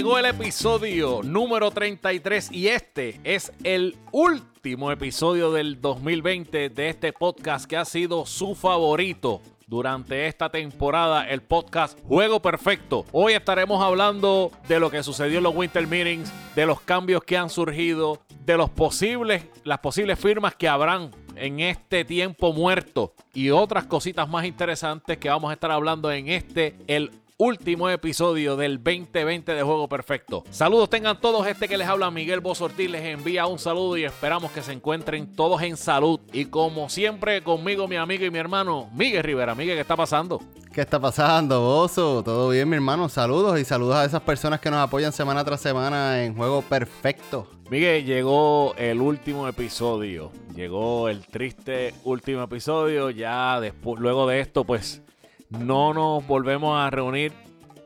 Llegó el episodio número 33 y este es el último episodio del 2020 de este podcast que ha sido su favorito durante esta temporada, el podcast Juego Perfecto. Hoy estaremos hablando de lo que sucedió en los Winter Meetings, de los cambios que han surgido, de los posibles, las posibles firmas que habrán en este tiempo muerto y otras cositas más interesantes que vamos a estar hablando en este, el último episodio del 2020 de Juego Perfecto. Saludos tengan todos, este que les habla Miguel Bosortil les envía un saludo y esperamos que se encuentren todos en salud. Y como siempre conmigo mi amigo y mi hermano Miguel Rivera. Miguel, ¿qué está pasando? ¿Qué está pasando, Bozo? ¿Todo bien, mi hermano? Saludos y saludos a esas personas que nos apoyan semana tras semana en Juego Perfecto. Miguel, llegó el último episodio. Llegó el triste último episodio. Ya después, luego de esto, pues no nos volvemos a reunir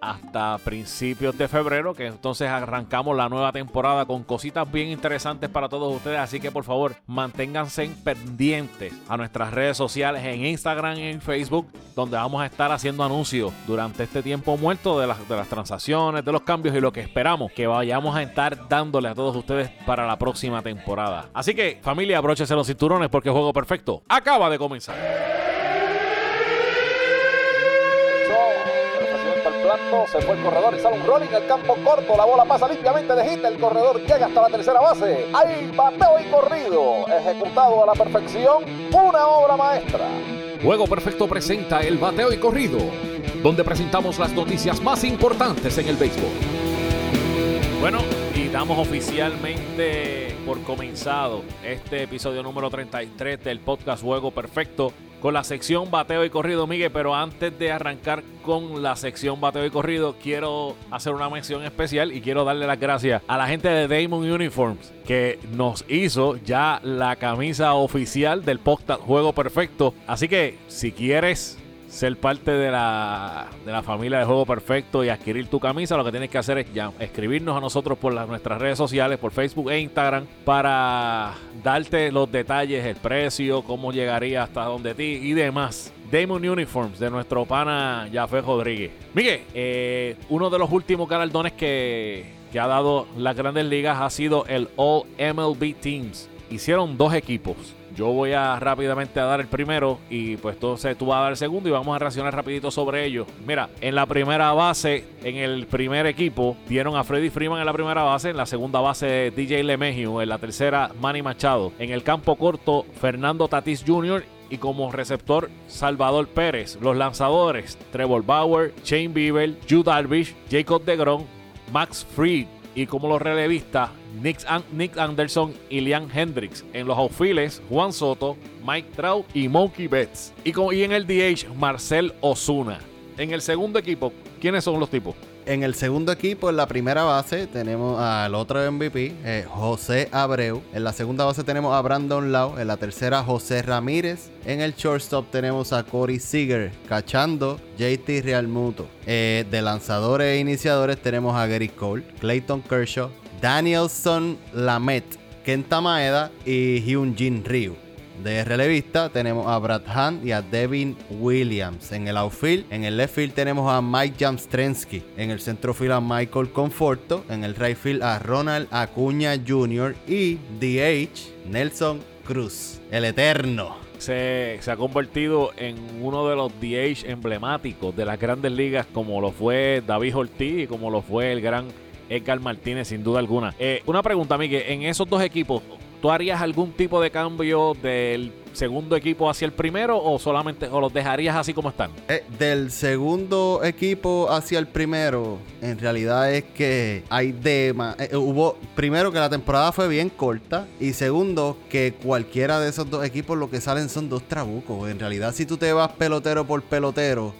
hasta principios de febrero, que entonces arrancamos la nueva temporada con cositas bien interesantes para todos ustedes. Así que por favor, manténganse pendientes a nuestras redes sociales en Instagram y en Facebook, donde vamos a estar haciendo anuncios durante este tiempo muerto de las, transacciones, de los cambios y lo que esperamos que vayamos a estar dándole a todos ustedes para la próxima temporada. Así que, familia, abróchese los cinturones porque el juego perfecto acaba de comenzar. Se fue el corredor y sale un rolling, el campo corto, la bola pasa limpiamente de hit, el corredor llega hasta la tercera base, hay bateo y corrido, ejecutado a la perfección, una obra maestra. Juego Perfecto presenta el bateo y corrido, donde presentamos las noticias más importantes en el béisbol. Bueno, y damos oficialmente por comenzado este episodio número 33 del podcast Juego Perfecto con la sección bateo y corrido, Miguel. Pero antes de arrancar con la sección bateo y corrido, quiero hacer una mención especial y quiero darle las gracias a la gente de Damon Uniforms que nos hizo ya la camisa oficial del podcast Juego Perfecto. Así que si quieres ser parte de la, de la familia de Juego Perfecto y adquirir tu camisa, lo que tienes que hacer es ya escribirnos a nosotros por nuestras redes sociales, por Facebook e Instagram, para darte los detalles, el precio, cómo llegaría hasta donde ti y demás. Damon Uniforms de nuestro pana Jafé Rodríguez. Miguel, eh, uno de los últimos galardones que, que ha dado las grandes ligas ha sido el All MLB Teams. Hicieron dos equipos yo voy a rápidamente a dar el primero y pues entonces tú vas a dar el segundo y vamos a reaccionar rapidito sobre ello. Mira, en la primera base, en el primer equipo, dieron a Freddy Freeman en la primera base, en la segunda base DJ LeMahieu, en la tercera Manny Machado, en el campo corto Fernando Tatis Jr. y como receptor Salvador Pérez. Los lanzadores Trevor Bauer, Shane Bieber, Jude Darvish, Jacob DeGrom, Max Fried y como los relevistas Nick, Anderson y Liam Hendricks. En los outfields, Juan Soto, Mike Trout y Monkey Betts. Y, y en el DH, Marcel Osuna. En el segundo equipo, ¿quiénes son los tipos? En el segundo equipo, en la primera base, tenemos al otro MVP, eh, José Abreu. En la segunda base tenemos a Brandon Lau. En la tercera, José Ramírez. En el shortstop tenemos a Corey Seager. Cachando, JT Realmuto. Eh, de lanzadores e iniciadores tenemos a Gary Cole, Clayton Kershaw, Danielson Lamet, Kenta Maeda y Hyun Jin Ryu. De relevista tenemos a Brad Hunt y a Devin Williams. En el outfield, en el left field tenemos a Mike Jamstrensky. En el centrofield a Michael Conforto. En el right field a Ronald Acuña Jr. Y DH Nelson Cruz, el eterno. Se, se, ha convertido en uno de los DH emblemáticos de las grandes ligas, como lo fue David Ortiz y como lo fue el gran Edgar Martínez, sin duda alguna. Eh, una pregunta, Miguel, en esos dos equipos, ¿tú harías algún tipo de cambio del segundo equipo hacia el primero o solamente o los dejarías así como están? Eh, del segundo equipo hacia el primero, en realidad es que hay de eh, eh, hubo primero que la temporada fue bien corta y segundo que cualquiera de esos dos equipos lo que salen son dos trabucos. En realidad si tú te vas pelotero por pelotero,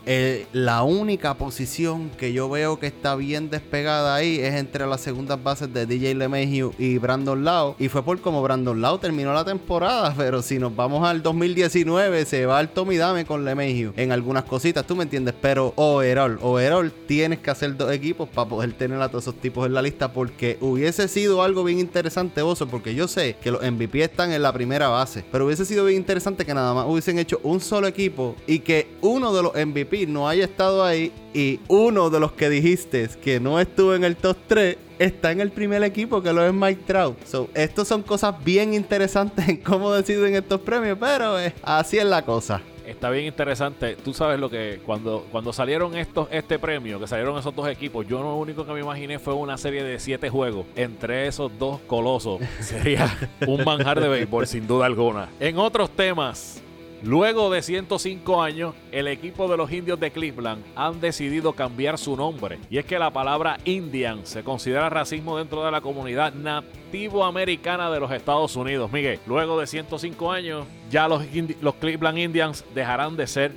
la única posición que yo veo que está bien despegada ahí es entre las segundas bases de DJ LeMahieu y Brandon Lau y fue por como Brandon Lau terminó la temporada, pero si nos vamos al 2019, se va al Tommy Dame con LeMahieu en algunas cositas, tú me entiendes, pero overall, overall tienes que hacer dos equipos para poder tener a todos esos tipos en la lista porque hubiese sido algo bien interesante, Bozo, porque yo sé que los MVP están en la primera base, pero hubiese sido bien interesante que nada más hubiesen hecho un solo equipo y que uno de los MVP no haya estado ahí y uno de los que dijiste que no estuvo en el top 3 está en el primer equipo que lo es Mike Trout. So, estos son cosas bien interesantes en cómo deciden estos premios, pero eh, así es la cosa. Está bien interesante. Tú sabes lo que cuando, cuando salieron estos, este premio, que salieron esos dos equipos, yo lo único que me imaginé fue una serie de siete juegos entre esos dos colosos. Sería un manjar de béisbol, sin duda alguna. En otros temas, Luego de 105 años, el equipo de los indios de Cleveland han decidido cambiar su nombre. Y es que la palabra Indian se considera racismo dentro de la comunidad nativo americana de los Estados Unidos. Miguel, luego de 105 años, ya los, los Cleveland Indians dejarán de ser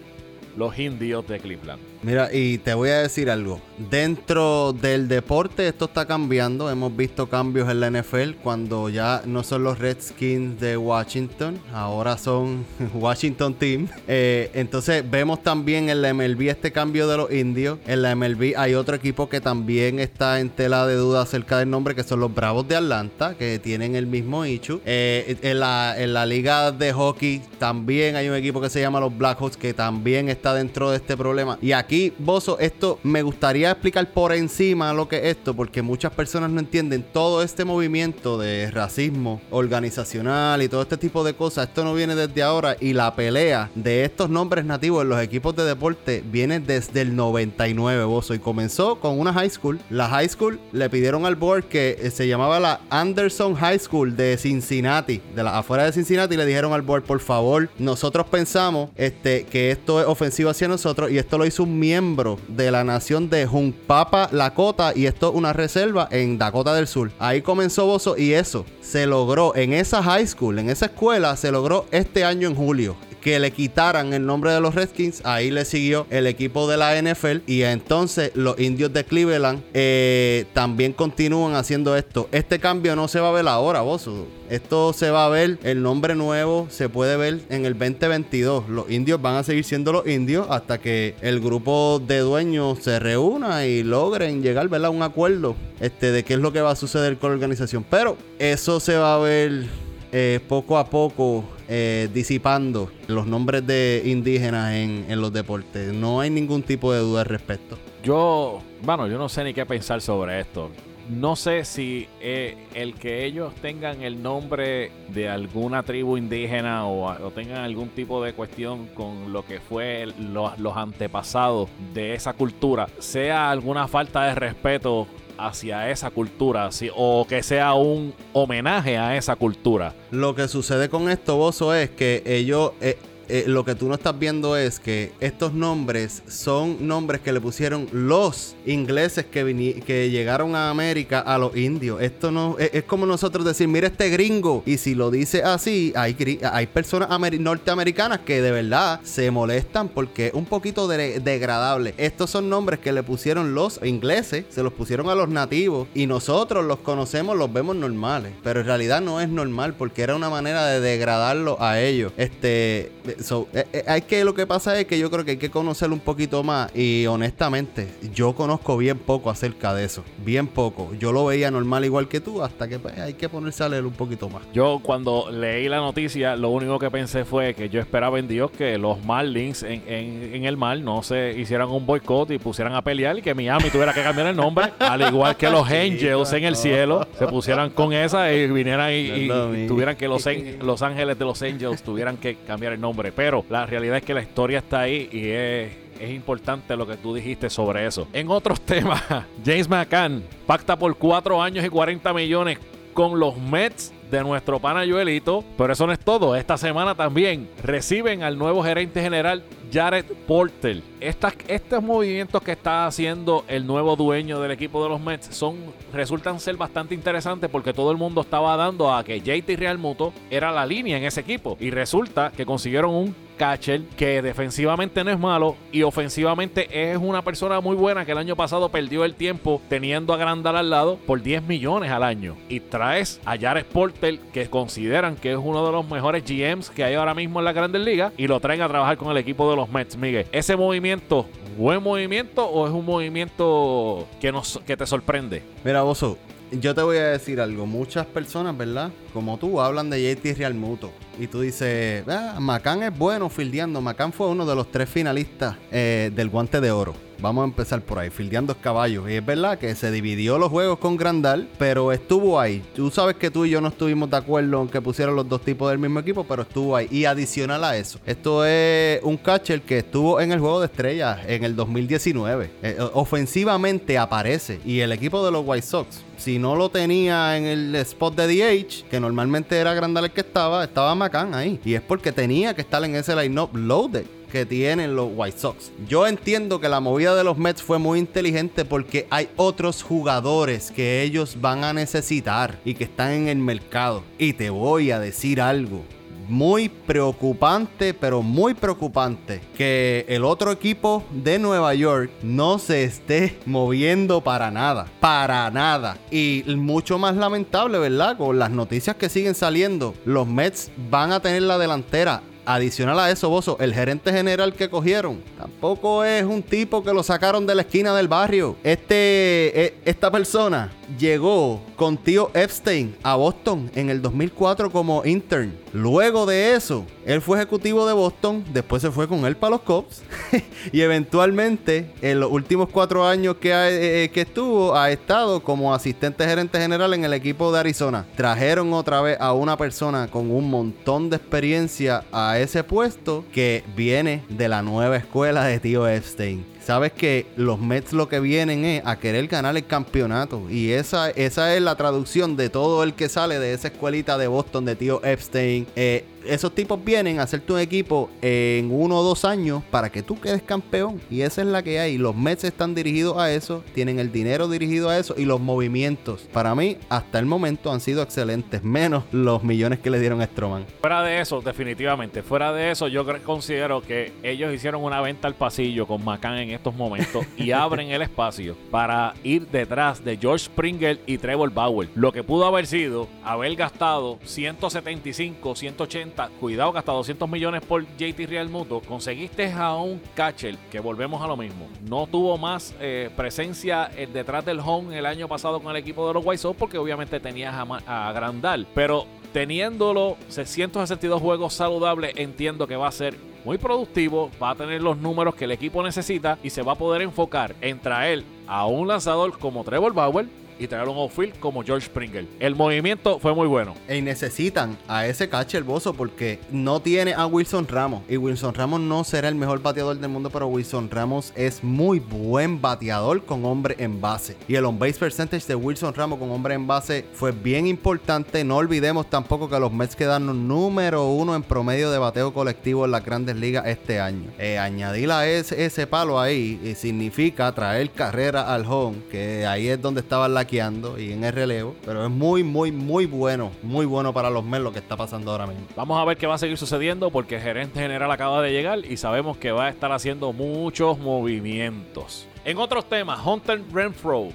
los indios de Cleveland. Mira, y te voy a decir algo. Dentro del deporte esto está cambiando. Hemos visto cambios en la NFL cuando ya no son los Redskins de Washington, ahora son Washington Team. Eh, entonces vemos también en la MLB este cambio de los indios. En la MLB hay otro equipo que también está en tela de duda acerca del nombre, que son los Bravos de Atlanta, que tienen el mismo issue. Eh, en, la, en la liga de hockey también hay un equipo que se llama los Blackhawks, que también está dentro de este problema. Y aquí aquí, Bozo, esto me gustaría explicar por encima lo que es esto, porque muchas personas no entienden todo este movimiento de racismo organizacional y todo este tipo de cosas. Esto no viene desde ahora y la pelea de estos nombres nativos en los equipos de deporte viene desde el 99, Bozo, y comenzó con una high school. La high school le pidieron al board que eh, se llamaba la Anderson High School de Cincinnati, de la afuera de Cincinnati, y le dijeron al board, por favor, nosotros pensamos este, que esto es ofensivo hacia nosotros y esto lo hizo un miembro de la nación de Jumpapa Lakota y esto es una reserva en Dakota del Sur. Ahí comenzó Bozo y eso se logró en esa high school, en esa escuela, se logró este año en julio que le quitaran el nombre de los Redskins. Ahí le siguió el equipo de la NFL. Y entonces los indios de Cleveland eh, también continúan haciendo esto. Este cambio no se va a ver ahora, vos. Esto se va a ver, el nombre nuevo se puede ver en el 2022. Los indios van a seguir siendo los indios hasta que el grupo de dueños se reúna y logren llegar a un acuerdo este, de qué es lo que va a suceder con la organización. Pero eso se va a ver eh, poco a poco eh, disipando los nombres de indígenas en, en, los deportes. No hay ningún tipo de duda al respecto. Yo, bueno, yo no sé ni qué pensar sobre esto. No sé si eh, el que ellos tengan el nombre de alguna tribu indígena o, tengan algún tipo de cuestión con lo que fue los antepasados de esa cultura sea alguna falta de respeto hacia esa cultura o que sea un homenaje a esa cultura. Lo que sucede con esto, Bozo, es que ellos... Eh, eh, lo que tú no estás viendo es que estos nombres son nombres que le pusieron los ingleses que, que llegaron a América a los indios. Esto no es, como nosotros decir, mira este gringo. Y si lo dice así, hay, hay personas norteamericanas que de verdad se molestan porque es un poquito degradable. Estos son nombres que le pusieron los ingleses, se los pusieron a los nativos y nosotros los conocemos, los vemos normales. Pero en realidad no es normal porque era una manera de degradarlo a ellos. Este So, eh, eh, hay que lo que pasa es que yo creo que hay que conocerlo un poquito más y honestamente yo conozco bien poco acerca de eso, bien poco. Yo lo veía normal igual que tú hasta que pues, hay que ponerse a leer un poquito más. Yo cuando leí la noticia lo único que pensé fue que yo esperaba en Dios que los Marlins en, en, el mar no se hicieran un boicot y pusieran a pelear y que Miami tuviera que cambiar el nombre, al igual que los Angels en el cielo se pusieran con esa y vinieran y, tuvieran que los, los Ángeles de los Angels tuvieran que cambiar el nombre. Pero la realidad es que la historia está ahí y es es importante lo que tú dijiste sobre eso. En otros temas, James McCann pacta por 4 años y 40 millones con los Mets de nuestro pana Joelito. Pero eso no es todo. Esta semana también reciben al nuevo gerente general Jared Porter. estos movimientos que está haciendo el nuevo dueño del equipo de los Mets son, resultan ser bastante interesantes porque todo el mundo estaba dando a que JT Real Muto era la línea en ese equipo. Y resulta que consiguieron un catcher que defensivamente no es malo y ofensivamente es una persona muy buena que el año pasado perdió el tiempo teniendo a Grandal al lado por 10 millones al año. Y traes a Jared Porter, que consideran que es uno de los mejores GMs que hay ahora mismo en la Grandes Ligas, y lo traen a trabajar con el equipo de los Mets. Miguel, ese movimiento, ¿buen movimiento o es un movimiento que, nos, que te sorprende? Mira, Bozo, yo te voy a decir algo. Muchas personas, ¿verdad? Como tú, hablan de JT Real Muto. Y tú dices, ah, Macán es bueno fildeando. Macán fue uno de los tres finalistas eh, del guante de oro. Vamos a empezar por ahí, fildeando caballos. Y es verdad que se dividió los juegos con Grandal, pero estuvo ahí. Tú sabes que tú y yo no estuvimos de acuerdo en que pusieran los dos tipos del mismo equipo, pero estuvo ahí. Y adicional a eso, esto es un catcher que estuvo en el juego de estrellas en el 2019. Eh, ofensivamente aparece. Y el equipo de los White Sox si no lo tenía en el spot de DH, que normalmente era Grandal el que estaba, estaba Macán ahí. Y es porque tenía que estar en ese line-up loaded que tienen los White Sox. Yo entiendo que la movida de los Mets fue muy inteligente porque hay otros jugadores que ellos van a necesitar y que están en el mercado. Y te voy a decir algo muy preocupante, pero muy preocupante que el otro equipo de Nueva York no se esté moviendo para nada, para nada. Y mucho más lamentable, ¿verdad? Con las noticias que siguen saliendo, los Mets van a tener la delantera adicional a eso, Bozo, el gerente general que cogieron tampoco es un tipo que lo sacaron de la esquina del barrio. Este, e, esta persona llegó con tío Epstein a Boston en el 2004 como intern. Luego de eso, él fue ejecutivo de Boston, después se fue con él para los Cubs y eventualmente en los últimos cuatro años que, eh, eh, que estuvo ha estado como asistente gerente general en el equipo de Arizona. Trajeron otra vez a una persona con un montón de experiencia a ese puesto que viene de la nueva escuela de tío Epstein sabes que los Mets lo que vienen es a querer ganar el campeonato. Y esa, esa es la traducción de todo el que sale de esa escuelita de Boston de tío Epstein. Eh, esos tipos vienen a hacerte un equipo en uno o dos años para que tú quedes campeón. Y esa es la que hay. Los Mets están dirigidos a eso, tienen el dinero dirigido a eso y los movimientos. Para mí, hasta el momento han sido excelentes, menos los millones que le dieron a Stroman. Fuera de eso, definitivamente. Fuera de eso, yo considero que ellos hicieron una venta al pasillo con McCann en estos momentos y abren el espacio para ir detrás de George Springer y Trevor Bauer. Lo que pudo haber sido haber gastado 175, 180 cuidado que hasta 200 millones por JT Real Muto, conseguiste a un catcher que volvemos a lo mismo. No tuvo más eh, presencia eh, detrás del home el año pasado con el equipo de los White Sox porque obviamente tenías a, a Grandal, pero teniéndolo 662 juegos saludables, entiendo que va a ser muy productivo, va a tener los números que el equipo necesita y se va a poder enfocar en traer a un lanzador como Trevor Bauer, y traer un outfield como George Springer. El movimiento fue muy bueno. Y necesitan a ese catcher bozo porque no tiene a Wilson Ramos. Y Wilson Ramos no será el mejor bateador del mundo, pero Wilson Ramos es muy buen bateador con hombre en base. Y el on-base percentage de Wilson Ramos con hombre en base fue bien importante. No olvidemos tampoco que los Mets quedaron número uno en promedio de bateo colectivo en las grandes ligas este año. Eh, añadir a ese, palo ahí eh, significa traer carrera al home, que ahí es donde estaba y en el relevo. Pero es muy, muy, muy bueno. Muy bueno para los Mets lo que está pasando ahora mismo. Vamos a ver qué va a seguir sucediendo porque el gerente general acaba de llegar y sabemos que va a estar haciendo muchos movimientos. En otros temas, Hunter Renfro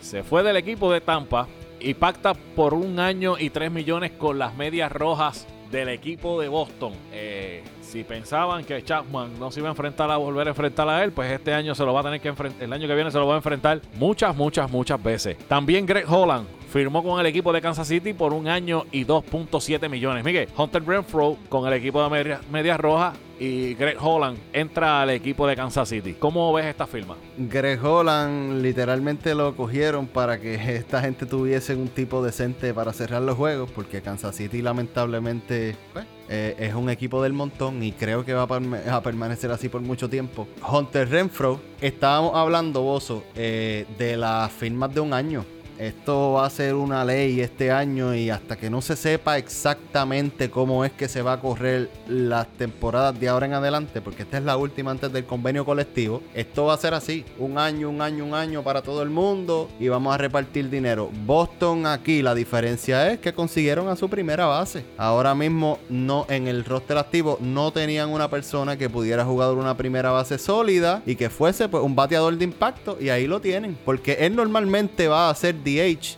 se fue del equipo de Tampa y pacta por un año y tres millones con las medias rojas del equipo de Boston. Eh, si pensaban que Chapman no se iba a enfrentar a volver a enfrentar a él, pues este año se lo va a tener que enfrentar, el año que viene se lo va a enfrentar muchas, muchas, muchas veces. También Greg Holland firmó con el equipo de Kansas City por un año y 2.7 millones. Miguel, Hunter Renfro con el equipo de Medias Media Rojas y Greg Holland entra al equipo de Kansas City. ¿Cómo ves esta firma? Greg Holland literalmente lo cogieron para que esta gente tuviese un tipo decente para cerrar los juegos, porque Kansas City lamentablemente pues, eh, es un equipo del montón y creo que va a, permanecer así por mucho tiempo. Hunter Renfro, estábamos hablando, Bozo, eh, de las firmas de un año esto va a ser una ley este año y hasta que no se sepa exactamente cómo es que se va a correr las temporadas de ahora en adelante, porque esta es la última antes del convenio colectivo, esto va a ser así, un año, un año, un año para todo el mundo y vamos a repartir dinero. Boston aquí la diferencia es que consiguieron a su primera base. Ahora mismo no en el roster activo no tenían una persona que pudiera jugar una primera base sólida y que fuese pues, un bateador de impacto y ahí lo tienen, porque él normalmente va a ser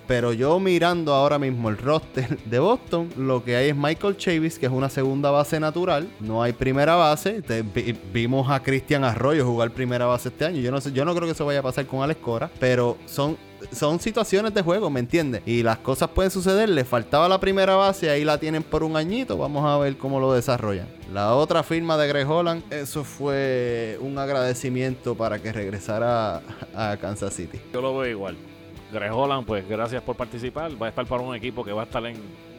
Pero yo mirando ahora mismo el roster de Boston, lo que hay es Michael Chavis, que es una segunda base natural, no hay primera base, vimos a Cristian Arroyo jugar primera base este año, yo no sé, yo no creo que eso vaya a pasar con Alex Cora, pero son son situaciones de juego, ¿me entiendes? Y las cosas pueden suceder. Le faltaba la primera base, ahí la tienen por un añito. Vamos a ver cómo lo desarrollan. La otra firma de Greg Holland, eso fue un agradecimiento para que regresara a Kansas City. Yo lo veo igual. Greg Holland, pues gracias por participar. Va a estar para un equipo que va a estar en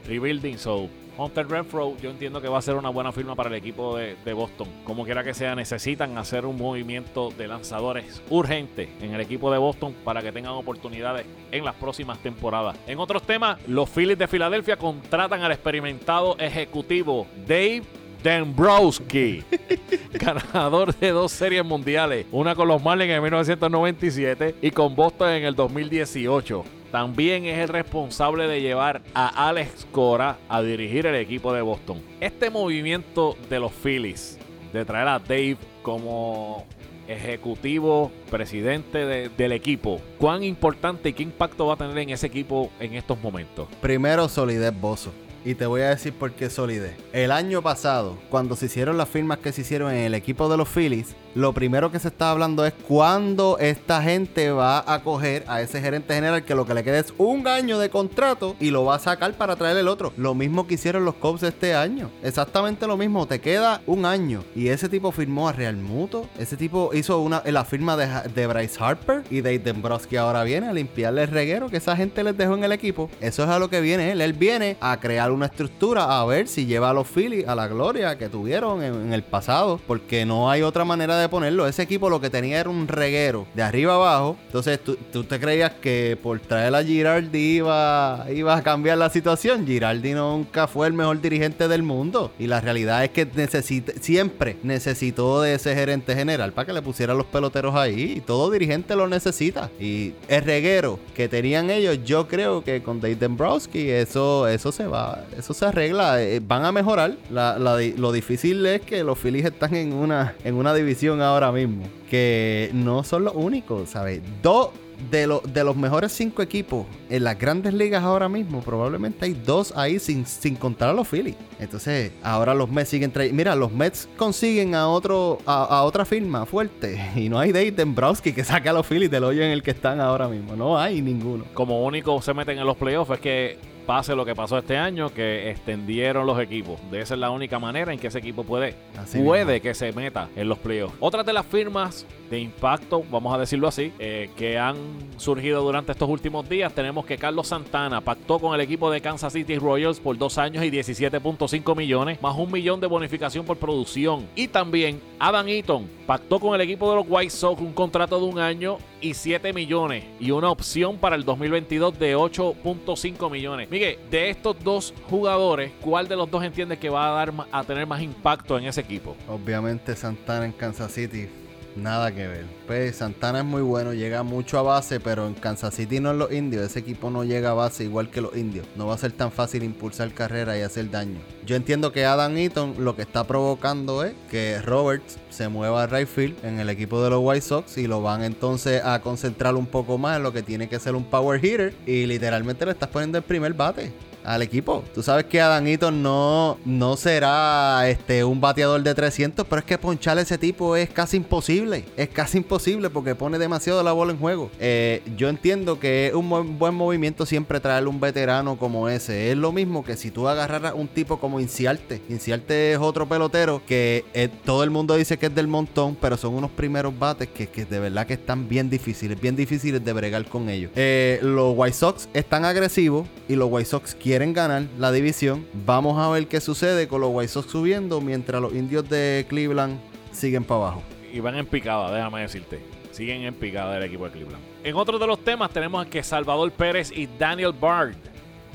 rebuilding, so Hunter Renfro, yo entiendo que va a ser una buena firma para el equipo de, Boston. Como quiera que sea, necesitan hacer un movimiento de lanzadores urgente en el equipo de Boston para que tengan oportunidades en las próximas temporadas. En otros temas, los Phillies de Filadelfia contratan al experimentado ejecutivo Dave Dombrowski, ganador de dos series mundiales, una con los Marlins en 1997 y con Boston en el 2018 también es el responsable de llevar a Alex Cora a dirigir el equipo de Boston. Este movimiento de los Phillies, de traer a Dave como ejecutivo, presidente del equipo, ¿cuán importante y qué impacto va a tener en ese equipo en estos momentos? Primero, solidez Bozo. Y te voy a decir por qué solidez. El año pasado, cuando se hicieron las firmas que se hicieron en el equipo de los Phillies, lo primero que se está hablando es cuándo esta gente va a coger a ese gerente general que lo que le queda es un año de contrato y lo va a sacar para traer el otro. Lo mismo que hicieron los Cubs este año. Exactamente lo mismo. Te queda un año. Y ese tipo firmó a Real Muto. Ese tipo hizo una, la firma de, Bryce Harper y Dave Dombrowski ahora viene a limpiarle el reguero que esa gente les dejó en el equipo. Eso es a lo que viene él. Él viene a crear una estructura a ver si lleva a los Phillies a la gloria que tuvieron en, el pasado. Porque no hay otra manera de ponerlo. Ese equipo lo que tenía era un reguero de arriba abajo. Entonces, ¿tú, te creías que por traer a Girardi iba, iba a cambiar la situación? Girardi nunca fue el mejor dirigente del mundo. Y la realidad es que necesita, siempre necesitó de ese gerente general para que le pusiera los peloteros ahí. Y todo dirigente lo necesita. Y el reguero que tenían ellos, yo creo que con Dave Dombrowski eso, eso se va, eso se arregla. Eh, van a mejorar. lo difícil es que los Phillies están en una, en una división ahora mismo. Que no son los únicos, ¿sabes? Dos de, de los mejores cinco equipos en las grandes ligas ahora mismo, probablemente hay dos ahí sin, sin contar a los Phillies. Entonces, ahora los Mets siguen trayendo. Mira, los Mets consiguen a otro a, otra firma fuerte. Y no hay Dave Dombrowski que saque a los Phillies del hoyo en el que están ahora mismo. No hay ninguno. Como único se meten en los playoffs es que pase lo que pasó este año, que extendieron los equipos. De esa es la única manera en que ese equipo puede, puede que se meta en los playoffs. Otra de las firmas de impacto, vamos a decirlo así, eh, que han surgido durante estos últimos días, tenemos que Carlos Santana pactó con el equipo de Kansas City Royals por dos años y 17.5 millones, más un millón de bonificación por producción. Y también Adam Eaton pactó con el equipo de los White Sox un contrato de un año y 7 millones y una opción para el 2022 de 8.5 millones. Miguel, de estos dos jugadores, ¿cuál de los dos entiende que va a dar a tener más impacto en ese equipo? Obviamente Santana en Kansas City Nada que ver. Pues Santana es muy bueno, llega mucho a base, pero en Kansas City no en los indios. Ese equipo no llega a base igual que los indios. No va a ser tan fácil impulsar carrera y hacer daño. Yo entiendo que Adam Eaton lo que está provocando es que Roberts se mueva a right field en el equipo de los White Sox y lo van entonces a concentrar un poco más en lo que tiene que ser un power hitter y literalmente le estás poniendo el primer bate al equipo. Tú sabes que Adanito no, no será este, un bateador de 300, pero es que ponchar a ese tipo es casi imposible. Es casi imposible porque pone demasiado la bola en juego. Eh, yo entiendo que es un buen, movimiento siempre traerle un veterano como ese. Es lo mismo que si tú agarraras un tipo como Inciarte. Inciarte es otro pelotero que eh, todo el mundo dice que es del montón, pero son unos primeros bates que, de verdad que están bien difíciles, bien difíciles de bregar con ellos. Eh, los White Sox están agresivos y los White Sox quieren quieren ganar la división. Vamos a ver qué sucede con los White Sox subiendo mientras los indios de Cleveland siguen para abajo. Y van en picada, déjame decirte. siguen en picada del equipo de Cleveland. En otro de los temas tenemos que Salvador Pérez y Daniel Bard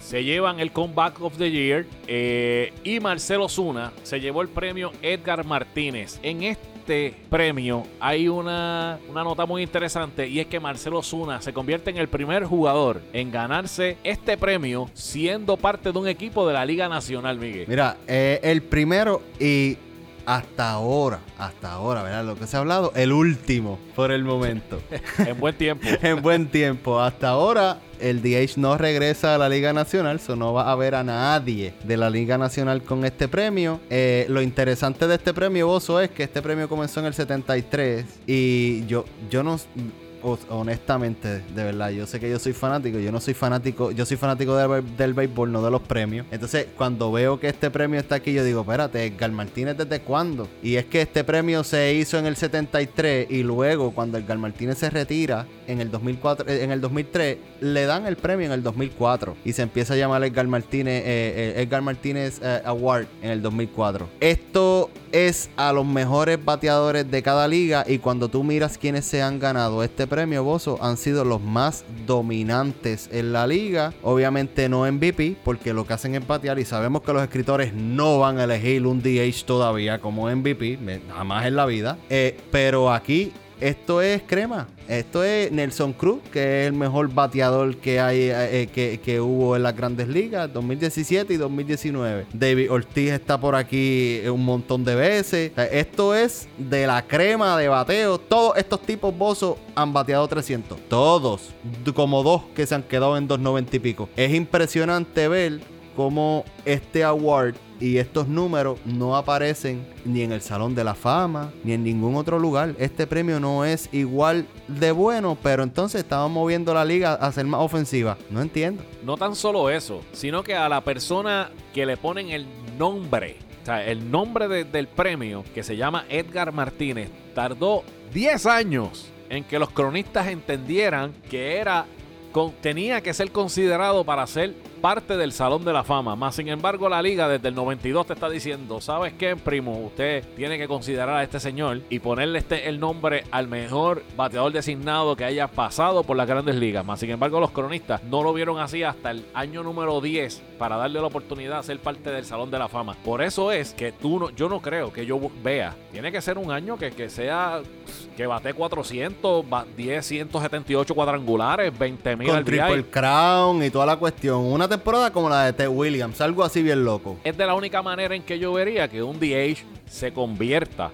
se llevan el Comeback of the Year eh, y Marcelo Zuna se llevó el premio Edgar Martínez. En este premio hay una, una nota muy interesante y es que Marcelo Zuna se convierte en el primer jugador en ganarse este premio siendo parte de un equipo de la Liga Nacional, Miguel. Mira, eh, el primero y hasta ahora, hasta ahora, ¿verdad? Lo que se ha hablado, el último por el momento. en buen tiempo. en buen tiempo. Hasta ahora, el DH no regresa a la Liga Nacional, eso no va a ver a nadie de la Liga Nacional con este premio. Eh, lo interesante de este premio, Bozo, es que este premio comenzó en el 73 y yo, yo no honestamente, de verdad, yo sé que yo soy fanático, yo no soy fanático, yo soy fanático del, béisbol, no de los premios. Entonces, cuando veo que este premio está aquí, yo digo, espérate, Edgar Martínez, ¿desde cuándo? Y es que este premio se hizo en el 73 y luego, cuando Edgar Martínez se retira en el 2004, eh, en el 2003, le dan el premio en el 2004 y se empieza a llamar Edgar Martínez, eh, eh, Edgar Martínez Award en el 2004. Esto es a los mejores bateadores de cada liga y cuando tú miras quiénes se han ganado este premio, Bozo, han sido los más dominantes en la liga. Obviamente no MVP, porque lo que hacen es batear y sabemos que los escritores no van a elegir un DH todavía como MVP, jamás en la vida. Eh, pero aquí esto es crema. Esto es Nelson Cruz, que es el mejor bateador que hay eh, que, que, hubo en las grandes ligas, 2017 y 2019. David Ortiz está por aquí un montón de veces. esto es de la crema de bateo. Todos estos tipos bozos han bateado 300. Todos. Como dos que se han quedado en 290 y pico. Es impresionante ver cómo este award y estos números no aparecen ni en el Salón de la Fama, ni en ningún otro lugar. Este premio no es igual de bueno, pero entonces estamos moviendo la liga a ser más ofensiva. No entiendo. No tan solo eso, sino que a la persona que le ponen el nombre, o sea, el nombre del premio, que se llama Edgar Martínez, tardó 10 años en que los cronistas entendieran que era tenía que ser considerado para ser parte del Salón de la Fama. Más sin embargo, la liga desde el 92 te está diciendo, ¿sabes qué, primo? Usted tiene que considerar a este señor y ponerle este el nombre al mejor bateador designado que haya pasado por las grandes ligas. Más sin embargo, los cronistas no lo vieron así hasta el año número 10 para darle la oportunidad de ser parte del Salón de la Fama. Por eso es que tú no, yo no creo que yo vea. Tiene que ser un año que, que sea que bate 400, 10, 178 cuadrangulares, 20 mil Con Triple Crown y toda la cuestión. Una temporada como la de Ted Williams, algo así bien loco. Es de la única manera en que yo vería que un DH se convierta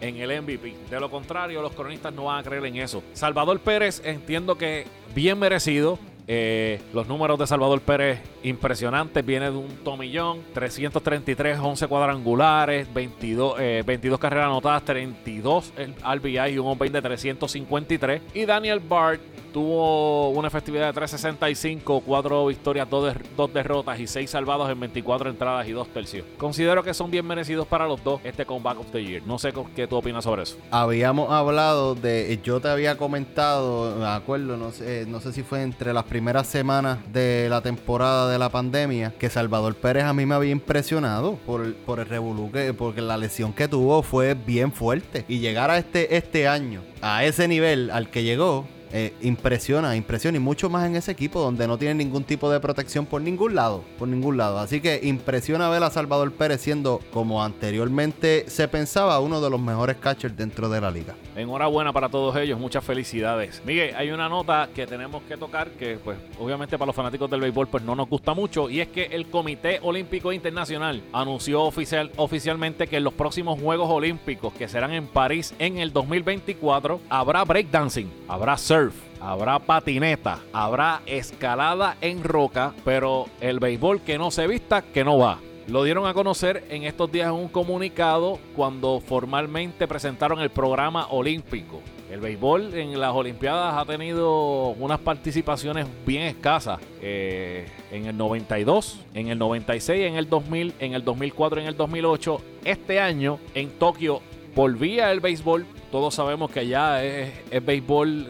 en el MVP. De lo contrario, los cronistas no van a creer en eso. Salvador Pérez, entiendo que bien merecido. Eh, los números de Salvador Pérez impresionantes. Viene de un tomillón. 333, 11 cuadrangulares, 22, 22 eh, carreras anotadas, 32 RBI y un on de 353. Y Daniel Bart tuvo una efectividad de 365, 4 victorias, 2, derrotas y 6 salvados en 24 entradas y 2 tercios. Considero que son bien merecidos para los dos este Comeback of the Year. No sé qué tú opinas sobre eso. Habíamos hablado de, yo te había comentado, me acuerdo, no sé, no sé si fue entre las primeras semanas de la temporada de la pandemia, que Salvador Pérez a mí me había impresionado por, por el revolú, porque la lesión que tuvo fue bien fuerte. Y llegar a este, este año, a ese nivel al que llegó, eh, impresiona, impresiona y mucho más en ese equipo donde no tiene ningún tipo de protección por ningún lado, por ningún lado. Así que impresiona ver a Salvador Pérez siendo, como anteriormente se pensaba, uno de los mejores catchers dentro de la liga. Enhorabuena para todos ellos, muchas felicidades. Miguel, hay una nota que tenemos que tocar que, pues, obviamente para los fanáticos del béisbol, pues no nos gusta mucho y es que el Comité Olímpico Internacional anunció oficial, oficialmente que en los próximos Juegos Olímpicos que serán en París en el 2024 habrá breakdancing, habrá surf habrá patineta, habrá escalada en roca, pero el béisbol que no se vista, que no va. Lo dieron a conocer en estos días en un comunicado cuando formalmente presentaron el programa olímpico. El béisbol en las Olimpiadas ha tenido unas participaciones bien escasas. Eh, en el 92, en el 96, en el 2000, en el 2004, en el 2008. Este año en Tokio volvía el béisbol. Todos sabemos que allá es béisbol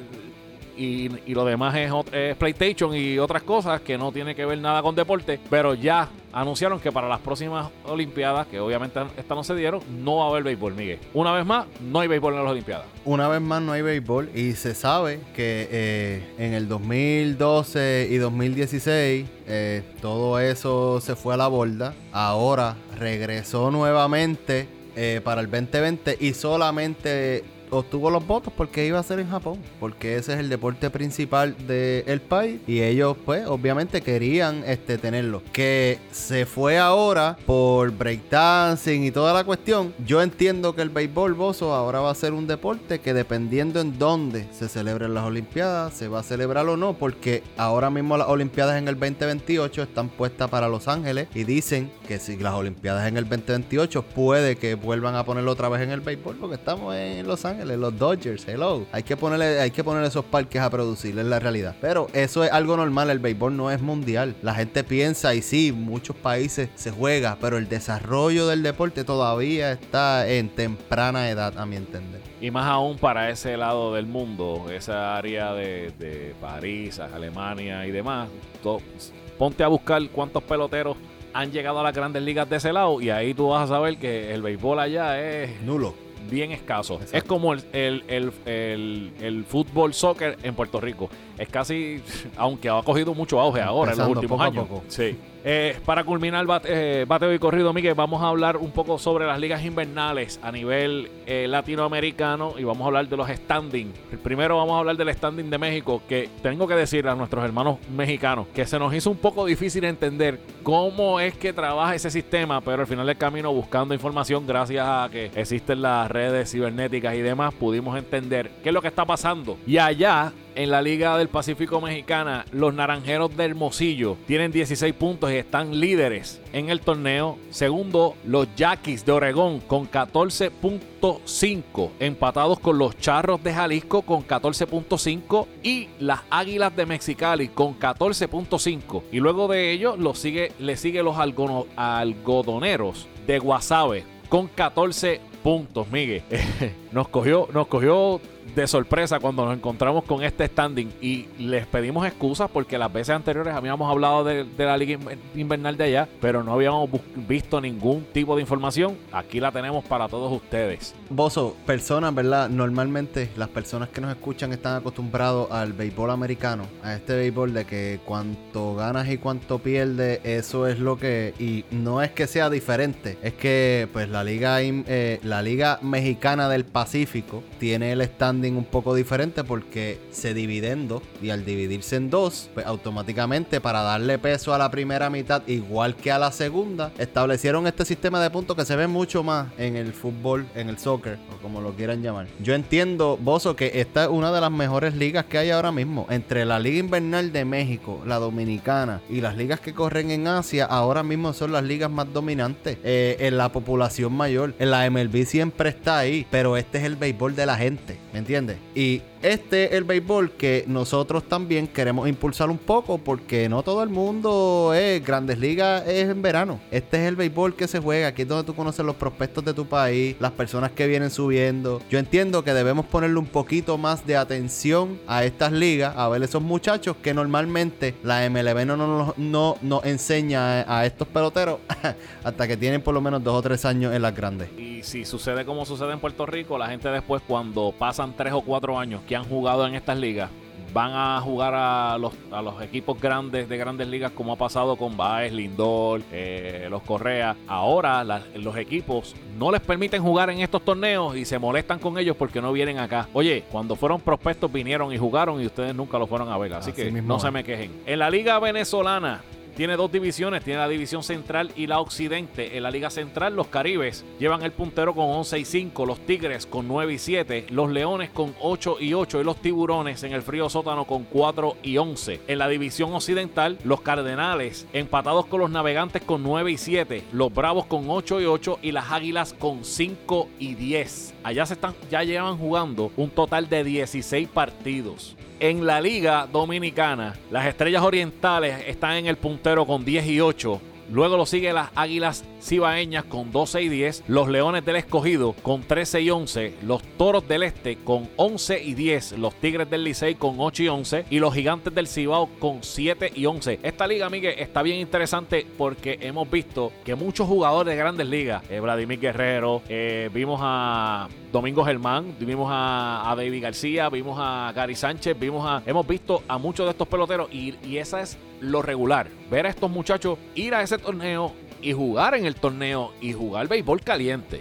y, lo demás es, PlayStation y otras cosas que no tiene que ver nada con deporte, pero ya anunciaron que para las próximas Olimpiadas, que obviamente esta no se dieron, no va a haber béisbol, Miguel. Una vez más, no hay béisbol en las Olimpiadas. Una vez más no hay béisbol y se sabe que eh, en el 2012 y 2016 eh, todo eso se fue a la borda. Ahora regresó nuevamente eh, para el 2020 y solamente obtuvo los votos porque iba a ser en Japón, porque ese es el deporte principal del país y ellos pues obviamente querían este tenerlo. Que se fue ahora por breakdancing y toda la cuestión. Yo entiendo que el béisbol bozo ahora va a ser un deporte que dependiendo en dónde se celebren las Olimpiadas, se va a celebrar o no, porque ahora mismo las Olimpiadas en el 2028 están puestas para Los Ángeles y dicen que si las Olimpiadas en el 2028 puede que vuelvan a ponerlo otra vez en el béisbol porque estamos en Los Ángeles, los Dodgers, hello. Hay que ponerle, hay que poner esos parques a producir, es la realidad. Pero eso es algo normal, el béisbol no es mundial. La gente piensa y sí, muchos países se juega, pero el desarrollo del deporte todavía está en temprana edad, a mi entender. Y más aún para ese lado del mundo, esa área de, de París, Alemania y demás. ponte a buscar cuántos peloteros han llegado a las grandes ligas de ese lado y ahí tú vas a saber que el béisbol allá es Nulo. Bien escaso. Exacto. Es como el, el, el- el fútbol soccer en Puerto Rico. Es casi, aunque ha cogido mucho auge ahora en los últimos años. poco. Sí. Eh, para culminar bate- eh, bateo y corrido, Miguel, vamos a hablar un poco sobre las ligas invernales a nivel eh, latinoamericano y vamos a hablar de los standing. Primero vamos a hablar del standing de México, que tengo que decir a nuestros hermanos mexicanos que se nos hizo un poco difícil entender cómo es que trabaja ese sistema, pero al final del camino buscando información, gracias a que existen las redes cibernéticas y demás, pudimos entender qué es lo que está pasando. Y allá en la Liga del Pacífico Mexicana, los Naranjeros de Hermosillo tienen 16 puntos y están líderes en el torneo. Segundo, los Yaquis de Oregón con 14.5, empatados con los Charros de Jalisco con 14.5 y las Águilas de Mexicali con 14.5. Y luego de ellos lo sigue, le sigue los algodoneros de Guasave con 14 puntos, Miguel. nos cogió, nos cogió de sorpresa cuando nos encontramos con este standing y les pedimos excusas porque las veces anteriores habíamos hablado de, la liga inver- invernal de allá, pero no habíamos visto ningún tipo de información. Aquí la tenemos para todos ustedes. Bozo, personas, ¿verdad? Normalmente las personas que nos escuchan están acostumbrados al béisbol americano, a este béisbol de que cuanto ganas y cuanto pierdes, eso es lo que... Y no es que sea diferente, es que pues la liga, eh, la liga mexicana del Pacífico tiene el standing un poco diferente porque se divide dos y al dividirse en dos, pues automáticamente para darle peso a la primera mitad igual que a la segunda, establecieron este sistema de puntos que se ve mucho más en el fútbol, en el soccer o como lo quieran llamar. Yo entiendo, Bozo, que esta es una de las mejores ligas que hay ahora mismo. Entre la Liga Invernal de México, la Dominicana y las ligas que corren en Asia, ahora mismo son las ligas más dominantes eh, en la población mayor. En la MLB siempre está ahí, pero este es el béisbol de la gente, ¿me entiendes? Y este es el béisbol que nosotros también queremos impulsar un poco porque no todo el mundo es Grandes Ligas es en verano. Este es el béisbol que se juega, aquí es donde tú conoces los prospectos de tu país, las personas que vienen subiendo. Yo entiendo que debemos ponerle un poquito más de atención a estas ligas, a ver esos muchachos que normalmente la MLB no nos no, nos enseña a estos peloteros hasta que tienen por lo menos dos o tres años en las grandes. Y si sucede como sucede en Puerto Rico, la gente después cuando pasan tres o cuatro años que han jugado en estas ligas, van a jugar a los, a los equipos grandes de grandes ligas como ha pasado con Baez, Lindor, eh, los Correa. Ahora la- los equipos no les permiten jugar en estos torneos y se molestan con ellos porque no vienen acá. Oye, cuando fueron prospectos vinieron y jugaron y ustedes nunca lo fueron a ver. Así, Así que mismo no se me quejen. En la liga venezolana tiene dos divisiones, tiene la división central y la occidente. En la liga central los Caribes llevan el puntero con 11 y 5, los Tigres con 9 y 7, los Leones con 8 y 8 y los Tiburones en el frío sótano con 4 y 11. En la división occidental los Cardenales empatados con los Navegantes con 9 y 7, los Bravos con 8 y 8 y las Águilas con 5 y 10. Allá se están ya llevan jugando un total de 16 partidos. En la Liga Dominicana, las Estrellas Orientales están en el puntero con 10 y 8. Luego lo sigue las Águilas Cibaeñas con 12 y 10. Los Leones del Escogido con 13 y 11. Los Toros del Este con 11 y 10. Los Tigres del Licey con 8 y 11. Y los Gigantes del Cibao con 7 y 11. Esta liga, Miguel, está bien interesante porque hemos visto que muchos jugadores de grandes ligas, eh, Vladimir Guerrero, eh, vimos a Domingo Germán, vimos a, David García, vimos a Gary Sánchez, vimos a, hemos visto a muchos de estos peloteros y, y esa es lo regular. Ver a estos muchachos ir a ese torneo y jugar en el torneo y jugar béisbol caliente.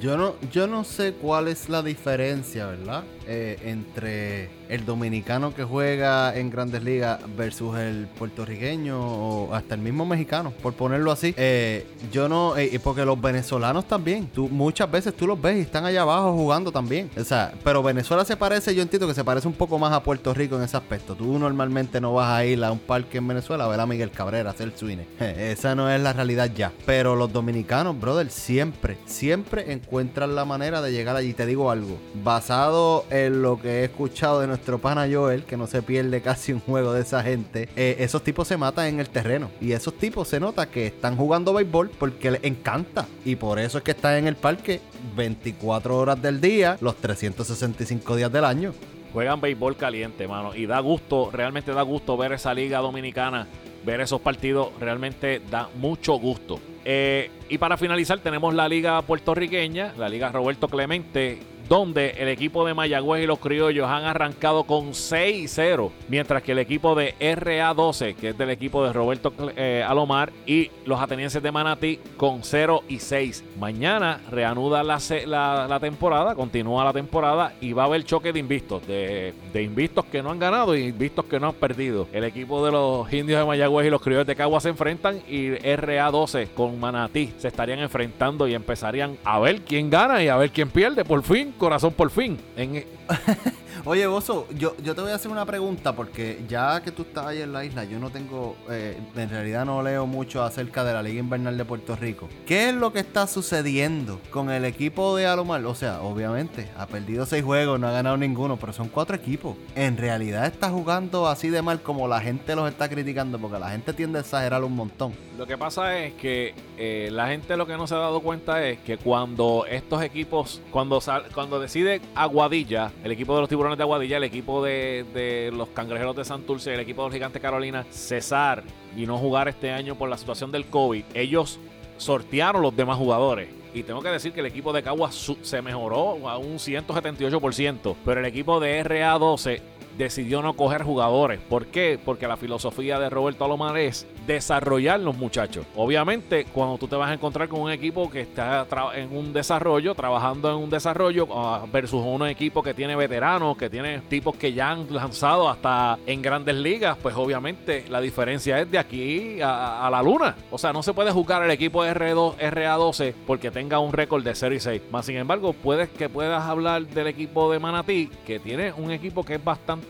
Yo no, yo no sé cuál es la diferencia, ¿verdad? Eh, entre el dominicano que juega en grandes ligas versus el puertorriqueño o hasta el mismo mexicano, por ponerlo así. Eh, yo no, eh, porque los venezolanos también, tú, muchas veces tú los ves y están allá abajo jugando también. O sea, pero Venezuela se parece, yo entiendo que se parece un poco más a Puerto Rico en ese aspecto. Tú normalmente no vas a ir a un parque en Venezuela a ver a Miguel Cabrera hacer swing. Esa no es la realidad ya. Pero los dominicanos, brother, siempre, siempre encuentran la manera de llegar allí. Te digo algo, basado en lo que he escuchado de nuestro nuestro pana Joel, que no se pierde casi un juego de esa gente, eh, esos tipos se matan en el terreno. Y esos tipos se nota que están jugando béisbol porque les encanta. Y por eso es que están en el parque 24 horas del día, los 365 días del año. Juegan béisbol caliente, mano. Y da gusto, realmente da gusto ver esa liga dominicana, ver esos partidos, realmente da mucho gusto. Eh, y para finalizar tenemos la liga puertorriqueña, la liga Roberto Clemente, donde el equipo de Mayagüez y los criollos han arrancado con 6-0, mientras que el equipo de RA12, que es del equipo de Roberto eh, Alomar, y los atenienses de Manatí con 0 y 6. Mañana reanuda la, temporada, continúa la temporada y va a haber choque de invistos, de, de invistos que no han ganado y invistos que no han perdido. El equipo de los indios de Mayagüez y los criollos de Cagua se enfrentan y RA12 con Manatí se estarían enfrentando y empezarían a ver quién gana y a ver quién pierde por fin corazón por fin. En... Oye, Bozo, yo, yo te voy a hacer una pregunta porque ya que tú estás ahí en la isla, yo no tengo, eh, en realidad no leo mucho acerca de la Liga Invernal de Puerto Rico. ¿Qué es lo que está sucediendo con el equipo de Alomar? O sea, obviamente, ha perdido seis juegos, no ha ganado ninguno, pero son cuatro equipos. En realidad está jugando así de mal como la gente los está criticando porque la gente tiende a exagerar un montón. Lo que pasa es que eh, la gente lo que no se ha dado cuenta es que cuando estos equipos, cuando, cuando decide Aguadilla, el equipo de los tiburones de Aguadilla, el equipo de, los cangrejeros de Santurce, el equipo de los gigantes Carolina, cesar y no jugar este año por la situación del COVID, ellos sortearon los demás jugadores. Y tengo que decir que el equipo de Caguas se mejoró a un 178%, pero el equipo de RA12 decidió no coger jugadores. ¿Por qué? Porque la filosofía de Roberto Alomar es desarrollar los muchachos. Obviamente, cuando tú te vas a encontrar con un equipo que está en un desarrollo, trabajando en un desarrollo, ah, versus un equipo que tiene veteranos, que tiene tipos que ya han lanzado hasta en grandes ligas, pues obviamente la diferencia es de aquí a, la luna. O sea, no se puede jugar el equipo de R2, RA12 porque tenga un récord de 0 y 6. Más sin embargo, puedes que puedas hablar del equipo de Manatí, que tiene un equipo que es bastante,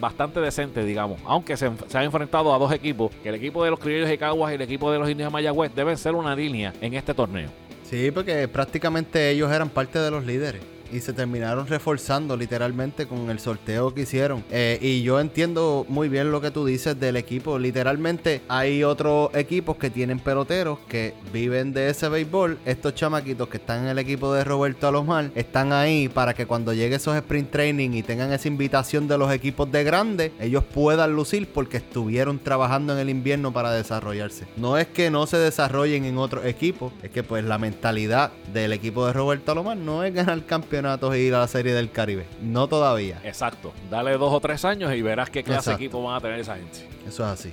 bastante decente, digamos. Aunque se, se ha enfrentado a dos equipos que el equipo de los criollos de Caguas y el equipo de los indios de Mayagüez deben ser una línea en este torneo. Sí, porque prácticamente ellos eran parte de los líderes y se terminaron reforzando literalmente con el sorteo que hicieron. Eh, y yo entiendo muy bien lo que tú dices del equipo. Literalmente hay otros equipos que tienen peloteros que viven de ese béisbol. Estos chamaquitos que están en el equipo de Roberto Alomar están ahí para que cuando llegue esos sprint training y tengan esa invitación de los equipos de grande, ellos puedan lucir porque estuvieron trabajando en el invierno para desarrollarse. No es que no se desarrollen en otros equipos, es que pues la mentalidad del equipo de Roberto Alomar no es ganar campeón y ir a la Serie del Caribe. No todavía. Exacto. Dale dos o tres años y verás qué clase de equipo van a tener esa gente. Eso es así.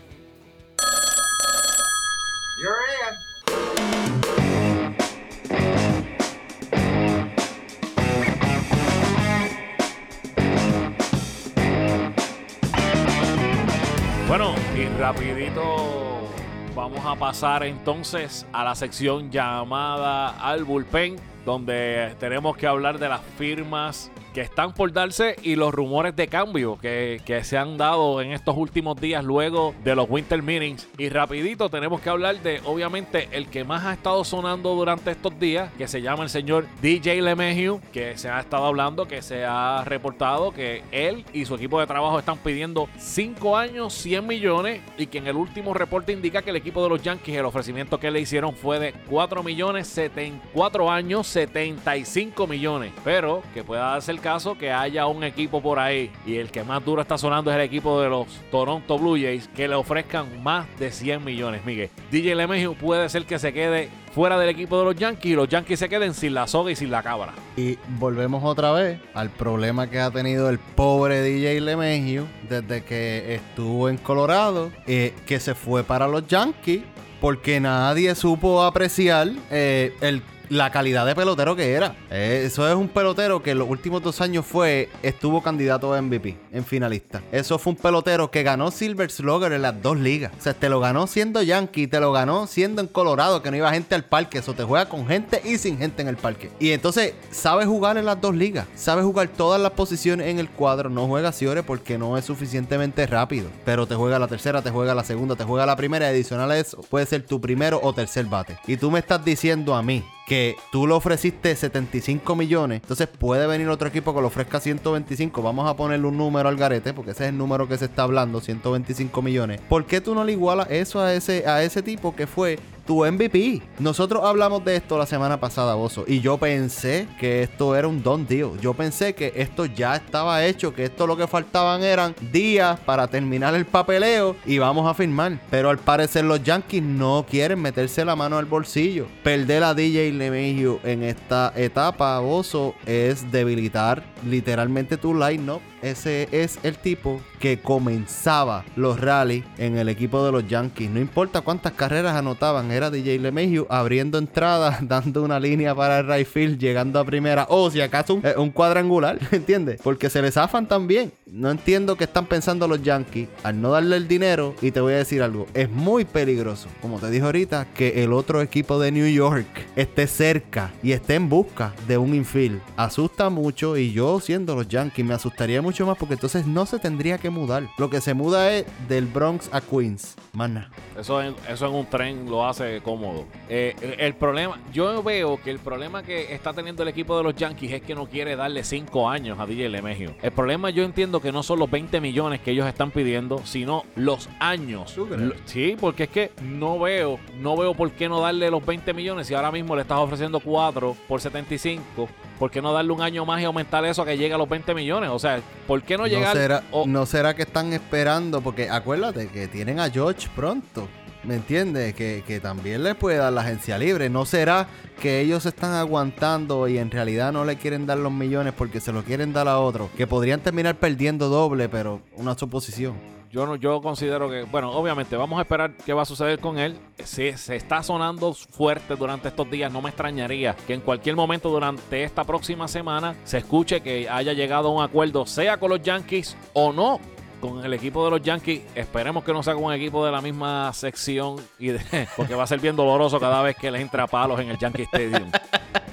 Bueno, y rapidito vamos a pasar entonces a la sección llamada al bullpen donde tenemos que hablar de las firmas que están por darse y los rumores de cambio que, que se han dado en estos últimos días luego de los Winter Meetings. Y rapidito tenemos que hablar de, obviamente, el que más ha estado sonando durante estos días, que se llama el señor DJ LeMahieu, que se ha estado hablando, que se ha reportado que él y su equipo de trabajo están pidiendo 5 años, 100 millones, y que en el último reporte indica que el equipo de los Yankees, el ofrecimiento que le hicieron fue de 4 millones, 74 años, 75 millones. Pero que pueda darse el caso que haya un equipo por ahí, y el que más duro está sonando es el equipo de los Toronto Blue Jays, que le ofrezcan más de 100 millones, Miguel. DJ LeMahieu puede ser que se quede fuera del equipo de los Yankees y los Yankees se queden sin la soga y sin la cabra. Y volvemos otra vez al problema que ha tenido el pobre DJ LeMahieu desde que estuvo en Colorado, eh, que se fue para los Yankees porque nadie supo apreciar eh, el la calidad de pelotero que era. Eh, eso es un pelotero que en los últimos dos años fue, estuvo candidato a MVP, en finalista. Eso fue un pelotero que ganó Silver Slugger en las dos ligas. O sea, te lo ganó siendo Yankee, te lo ganó siendo en Colorado, que no iba gente al parque. Eso te juega con gente y sin gente en el parque. Y entonces, sabe jugar en las dos ligas. Sabe jugar todas las posiciones en el cuadro. No juega Ciore porque no es suficientemente rápido. Pero te juega la tercera, te juega la segunda, te juega la primera. Adicional a eso, puede ser tu primero o tercer bate. Y tú me estás diciendo a mí que tú le ofreciste 75 millones, entonces puede venir otro equipo que le ofrezca 125. Vamos a ponerle un número al garete, porque ese es el número que se está hablando, 125 millones. ¿Por qué tú no le igualas eso a ese, a ese tipo que fue tu MVP. Nosotros hablamos de esto la semana pasada, Bozo, y yo pensé que esto era un don deal. Yo pensé que esto ya estaba hecho, que esto lo que faltaban eran días para terminar el papeleo y vamos a firmar. Pero al parecer los Yankees no quieren meterse la mano al bolsillo. Perder a DJ LeMahieu en esta etapa, Bozo, es debilitar literalmente tu line-up ese es el tipo que comenzaba los rallies en el equipo de los Yankees. No importa cuántas carreras anotaban, era DJ LeMahieu abriendo entradas, dando una línea para el right field, llegando a primera, o si acaso un, eh, un cuadrangular, ¿entiendes? Porque se les zafan también. No entiendo qué están pensando los Yankees al no darle el dinero. Y te voy a decir algo, es muy peligroso, como te dije ahorita, que el otro equipo de New York esté cerca y esté en busca de un infield. Asusta mucho y yo siendo los Yankees me asustaría mucho más porque entonces no se tendría que mudar. Lo que se muda es del Bronx a Queens. Mana. Eso en, eso en un tren lo hace cómodo. Eh, el, problema, yo veo que el problema que está teniendo el equipo de los Yankees es que no quiere darle 5 años a DJ LeMahieu. El problema yo entiendo que no son los 20 millones que ellos están pidiendo, sino los años. Sí, porque es que no veo, no veo por qué no darle los 20 millones si ahora mismo le estás ofreciendo 4 por 75 ¿Por qué no darle un año más y aumentar eso a que llegue a los 20 millones? O sea, ¿por qué no llegar? ¿No será, ¿no será que están esperando? Porque acuérdate que tienen a George pronto. ¿Me entiendes? Que, que, también les puede dar la agencia libre. ¿No será que ellos están aguantando y en realidad no le quieren dar los millones porque se lo quieren dar a otro? Que podrían terminar perdiendo doble, pero una suposición. Yo, no, yo considero que, bueno, obviamente vamos a esperar qué va a suceder con él. Si se está sonando fuerte durante estos días, no me extrañaría que en cualquier momento durante esta próxima semana se escuche que haya llegado a un acuerdo, sea con los Yankees o no, con el equipo de los Yankees. Esperemos que no sea con un equipo de la misma sección, porque va a ser bien doloroso cada vez que le entra palos en el Yankee Stadium.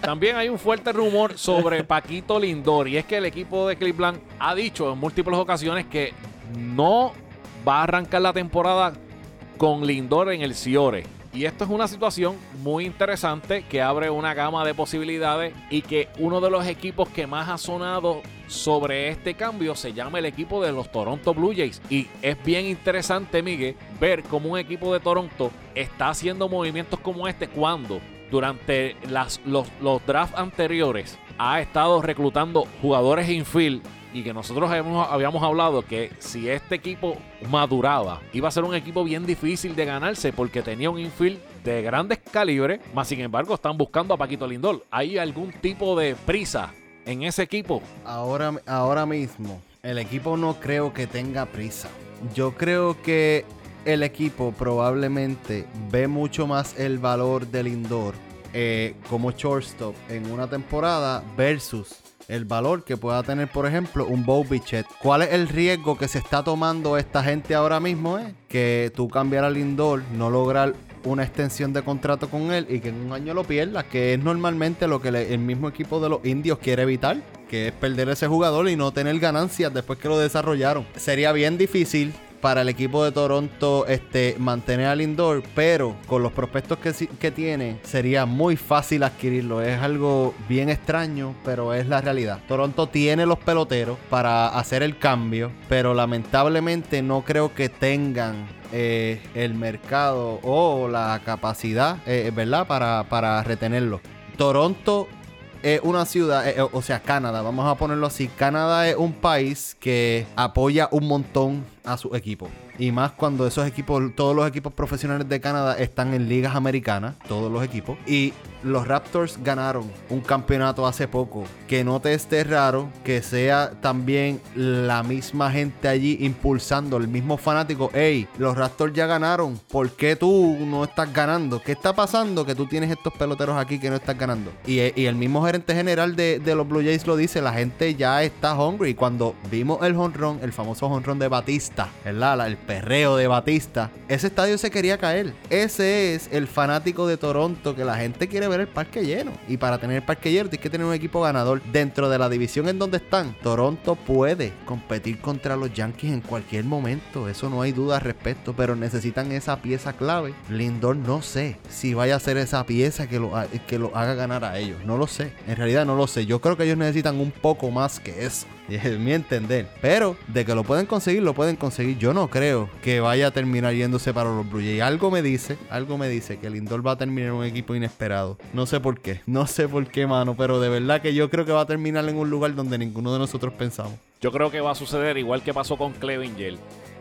También hay un fuerte rumor sobre Paquito Lindor, y es que el equipo de Cleveland ha dicho en múltiples ocasiones que no va a arrancar la temporada con Lindor en el Ciore. Y esto es una situación muy interesante que abre una gama de posibilidades y que uno de los equipos que más ha sonado sobre este cambio se llama el equipo de los Toronto Blue Jays. Y es bien interesante, Miguel, ver cómo un equipo de Toronto está haciendo movimientos como este cuando durante las, los, los drafts anteriores ha estado reclutando jugadores infield y que nosotros habíamos, hablado que si este equipo maduraba, iba a ser un equipo bien difícil de ganarse porque tenía un infield de grandes calibres, más sin embargo están buscando a Paquito Lindor. ¿Hay algún tipo de prisa en ese equipo? Ahora, ahora mismo, el equipo no creo que tenga prisa. Yo creo que el equipo probablemente ve mucho más el valor del Lindor eh, como shortstop en una temporada versus el valor que pueda tener, por ejemplo, un Bow Bichet. ¿Cuál es el riesgo que se está tomando esta gente ahora mismo? Eh? Que tú cambiar al Lindor, no lograr una extensión de contrato con él y que en un año lo pierdas, que es normalmente lo que el mismo equipo de los indios quiere evitar que es perder ese jugador y no tener ganancias después que lo desarrollaron. Sería bien difícil para el equipo de Toronto este, mantener al Lindor, pero con los prospectos que, que tiene sería muy fácil adquirirlo. Es algo bien extraño, pero es la realidad. Toronto tiene los peloteros para hacer el cambio, pero lamentablemente no creo que tengan eh, el mercado o la capacidad, eh, ¿verdad? Para, para retenerlo. Toronto es una ciudad, eh, o sea, Canadá, vamos a ponerlo así. Canadá es un país que apoya un montón a su equipo. Y más cuando esos equipos, todos los equipos profesionales de Canadá están en ligas americanas, todos los equipos. Y los Raptors ganaron un campeonato hace poco. Que no te esté raro que sea también la misma gente allí impulsando, el mismo fanático. Hey, los Raptors ya ganaron. ¿Por qué tú no estás ganando? ¿Qué está pasando que tú tienes estos peloteros aquí que no estás ganando? Y, el mismo gerente general de, los Blue Jays lo dice: la gente ya está hungry. Cuando vimos el honrón, el famoso honrón de Batista, ¿verdad? El perreo de Batista, ese estadio se quería caer. Ese es el fanático de Toronto que la gente quiere el parque lleno. Y para tener el parque lleno tienes que tener un equipo ganador. Dentro de la división en donde están, Toronto puede competir contra los Yankees en cualquier momento. Eso no hay duda al respecto. Pero necesitan esa pieza clave. Lindor no sé si vaya a ser esa pieza que lo, que lo haga ganar a ellos. No lo sé. En realidad no lo sé. Yo creo que ellos necesitan un poco más que eso. Es mi entender. Pero de que lo pueden conseguir, lo pueden conseguir. Yo no creo que vaya a terminar yéndose para los Blue Jays. Algo me dice, algo me dice que Lindor va a terminar en un equipo inesperado. No sé por qué, no sé por qué, mano. Pero de verdad que yo creo que va a terminar en un lugar donde ninguno de nosotros pensamos. Yo creo que va a suceder igual que pasó con Clevinger,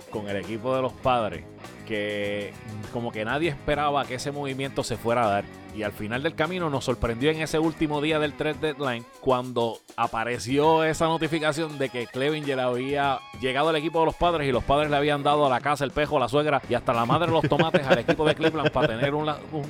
con el equipo de los padres que como que nadie esperaba que ese movimiento se fuera a dar. Y al final del camino nos sorprendió en ese último día del trade deadline cuando apareció esa notificación de que Clevinger había llegado al equipo de los padres y los padres le habían dado a la casa, el pejo, la suegra y hasta la madre de los tomates al equipo de Cleveland para tener un,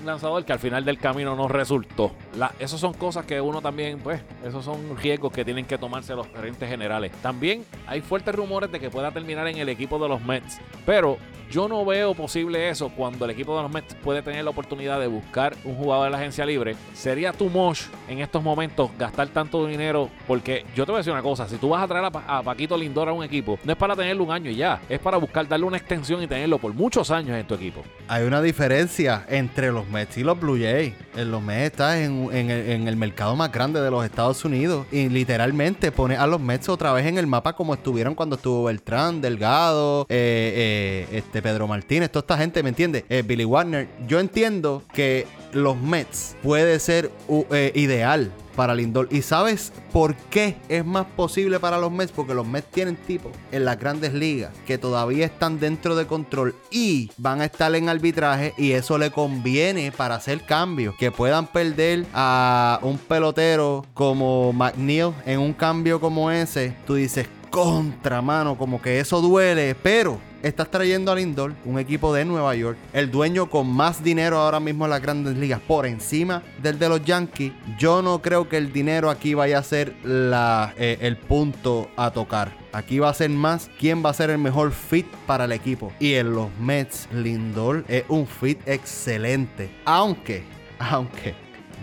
lanzador que al final del camino no resultó. La, esas son cosas que uno también, pues, esos son riesgos que tienen que tomarse los gerentes generales. También hay fuertes rumores de que pueda terminar en el equipo de los Mets, pero yo no veo posible eso cuando el equipo de los Mets puede tener la oportunidad de buscar un jugador de la agencia libre. Sería too much en estos momentos gastar tanto dinero porque yo te voy a decir una cosa, si tú vas a traer a, Paquito Lindor a un equipo, no es para tenerlo un año y ya, es para buscar darle una extensión y tenerlo por muchos años en tu equipo. Hay una diferencia entre los Mets y los Blue Jays. En los Mets estás en, el, mercado más grande de los Estados Unidos y literalmente pone a los Mets otra vez en el mapa como estuvieron cuando estuvo Beltrán, Delgado, eh, eh, este Pedro Martínez, toda esta gente, ¿me entiende? Eh, Billy Warner. Yo entiendo que los Mets puede ser eh, ideal para Lindor. ¿Y sabes por qué es más posible para los Mets? Porque los Mets tienen tipos en las grandes ligas que todavía están dentro de control y van a estar en arbitraje y eso le conviene para hacer cambios. Que puedan perder a un pelotero como McNeil en un cambio como ese. Tú dices, contra mano, como que eso duele, pero estás trayendo a Lindor, un equipo de Nueva York, el dueño con más dinero ahora mismo en las grandes ligas, por encima del de los Yankees. Yo no creo que el dinero aquí vaya a ser eh, el punto a tocar. Aquí va a ser más quién va a ser el mejor fit para el equipo. Y en los Mets, Lindor es un fit excelente. Aunque, aunque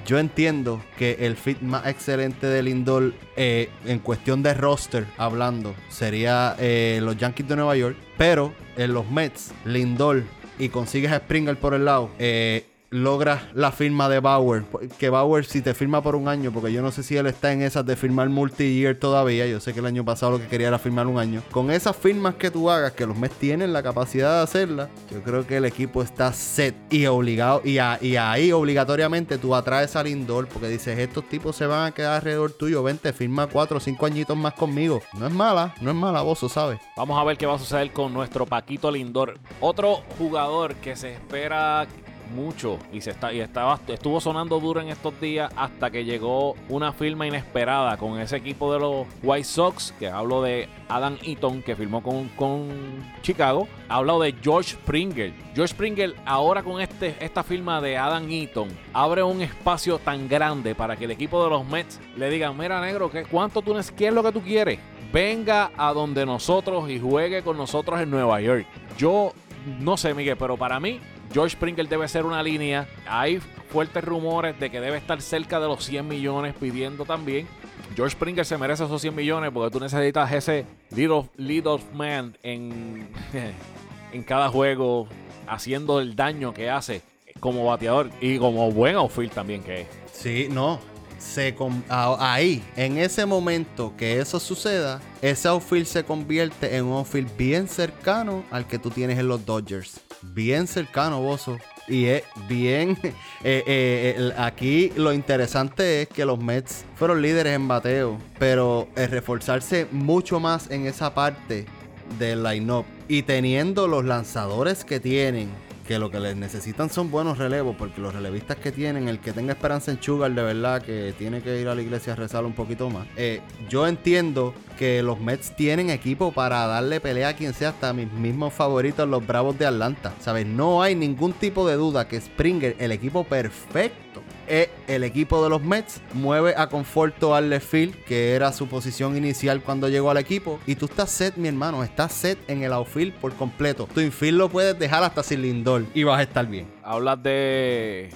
yo entiendo que el fit más excelente de Lindor eh, en cuestión de roster hablando sería eh, los Yankees de Nueva York, pero en los Mets, Lindor y consigues a Springer por el lado, eh, logras la firma de Bauer. Que Bauer, si te firma por un año, porque yo no sé si él está en esas de firmar multi-year todavía. Yo sé que el año pasado lo que quería era firmar un año. Con esas firmas que tú hagas, que los Mets tienen la capacidad de hacerlas, yo creo que el equipo está set y obligado. Y, y ahí obligatoriamente tú atraes al Lindor, porque dices: Estos tipos se van a quedar alrededor tuyo. Vente, firma cuatro o cinco añitos más conmigo. No es mala, no es mala, vos sabes. Vamos a ver qué va a suceder con nuestro Paquito Lindor. Otro jugador que se espera mucho. Y se está y estaba estuvo sonando duro en estos días hasta que llegó una firma inesperada con ese equipo de los White Sox que hablo de Adam Eaton que firmó con, con Chicago. Hablo de George Springer. George Springer ahora con este esta firma de Adam Eaton abre un espacio tan grande para que el equipo de los Mets le digan mira negro ¿qué, cuánto tú qué es lo que tú quieres venga a donde nosotros y juegue con nosotros en Nueva York yo no sé Miguel pero para mí George Springer debe ser una línea. Hay fuertes rumores de que debe estar cerca de los 100 millones pidiendo también. George Springer se merece esos 100 millones porque tú necesitas ese lead of, man en, en cada juego, haciendo el daño que hace como bateador y como buen outfield también que es. Sí, no. Se ahí, en ese momento que eso suceda, ese outfield se convierte en un outfield bien cercano al que tú tienes en los Dodgers. Bien cercano, Bozo. Y es bien. Eh, eh, aquí lo interesante es que los Mets fueron líderes en bateo. Pero el reforzarse mucho más en esa parte del line-up. Y teniendo los lanzadores que tienen que lo que les necesitan son buenos relevos, porque los relevistas que tienen, el que tenga esperanza en Sugar, de verdad que tiene que ir a la iglesia a rezar un poquito más. Eh, yo entiendo que los Mets tienen equipo para darle pelea a quien sea, hasta mis mismos favoritos, los Bravos de Atlanta. ¿Sabes? No hay ningún tipo de duda que Springer, el equipo perfecto eh, el equipo de los Mets mueve a Conforto al left field, que era su posición inicial cuando llegó al equipo. Y tú estás set, mi hermano, estás set en el outfield por completo. Tu infield lo puedes dejar hasta sin Lindor y vas a estar bien. Hablas de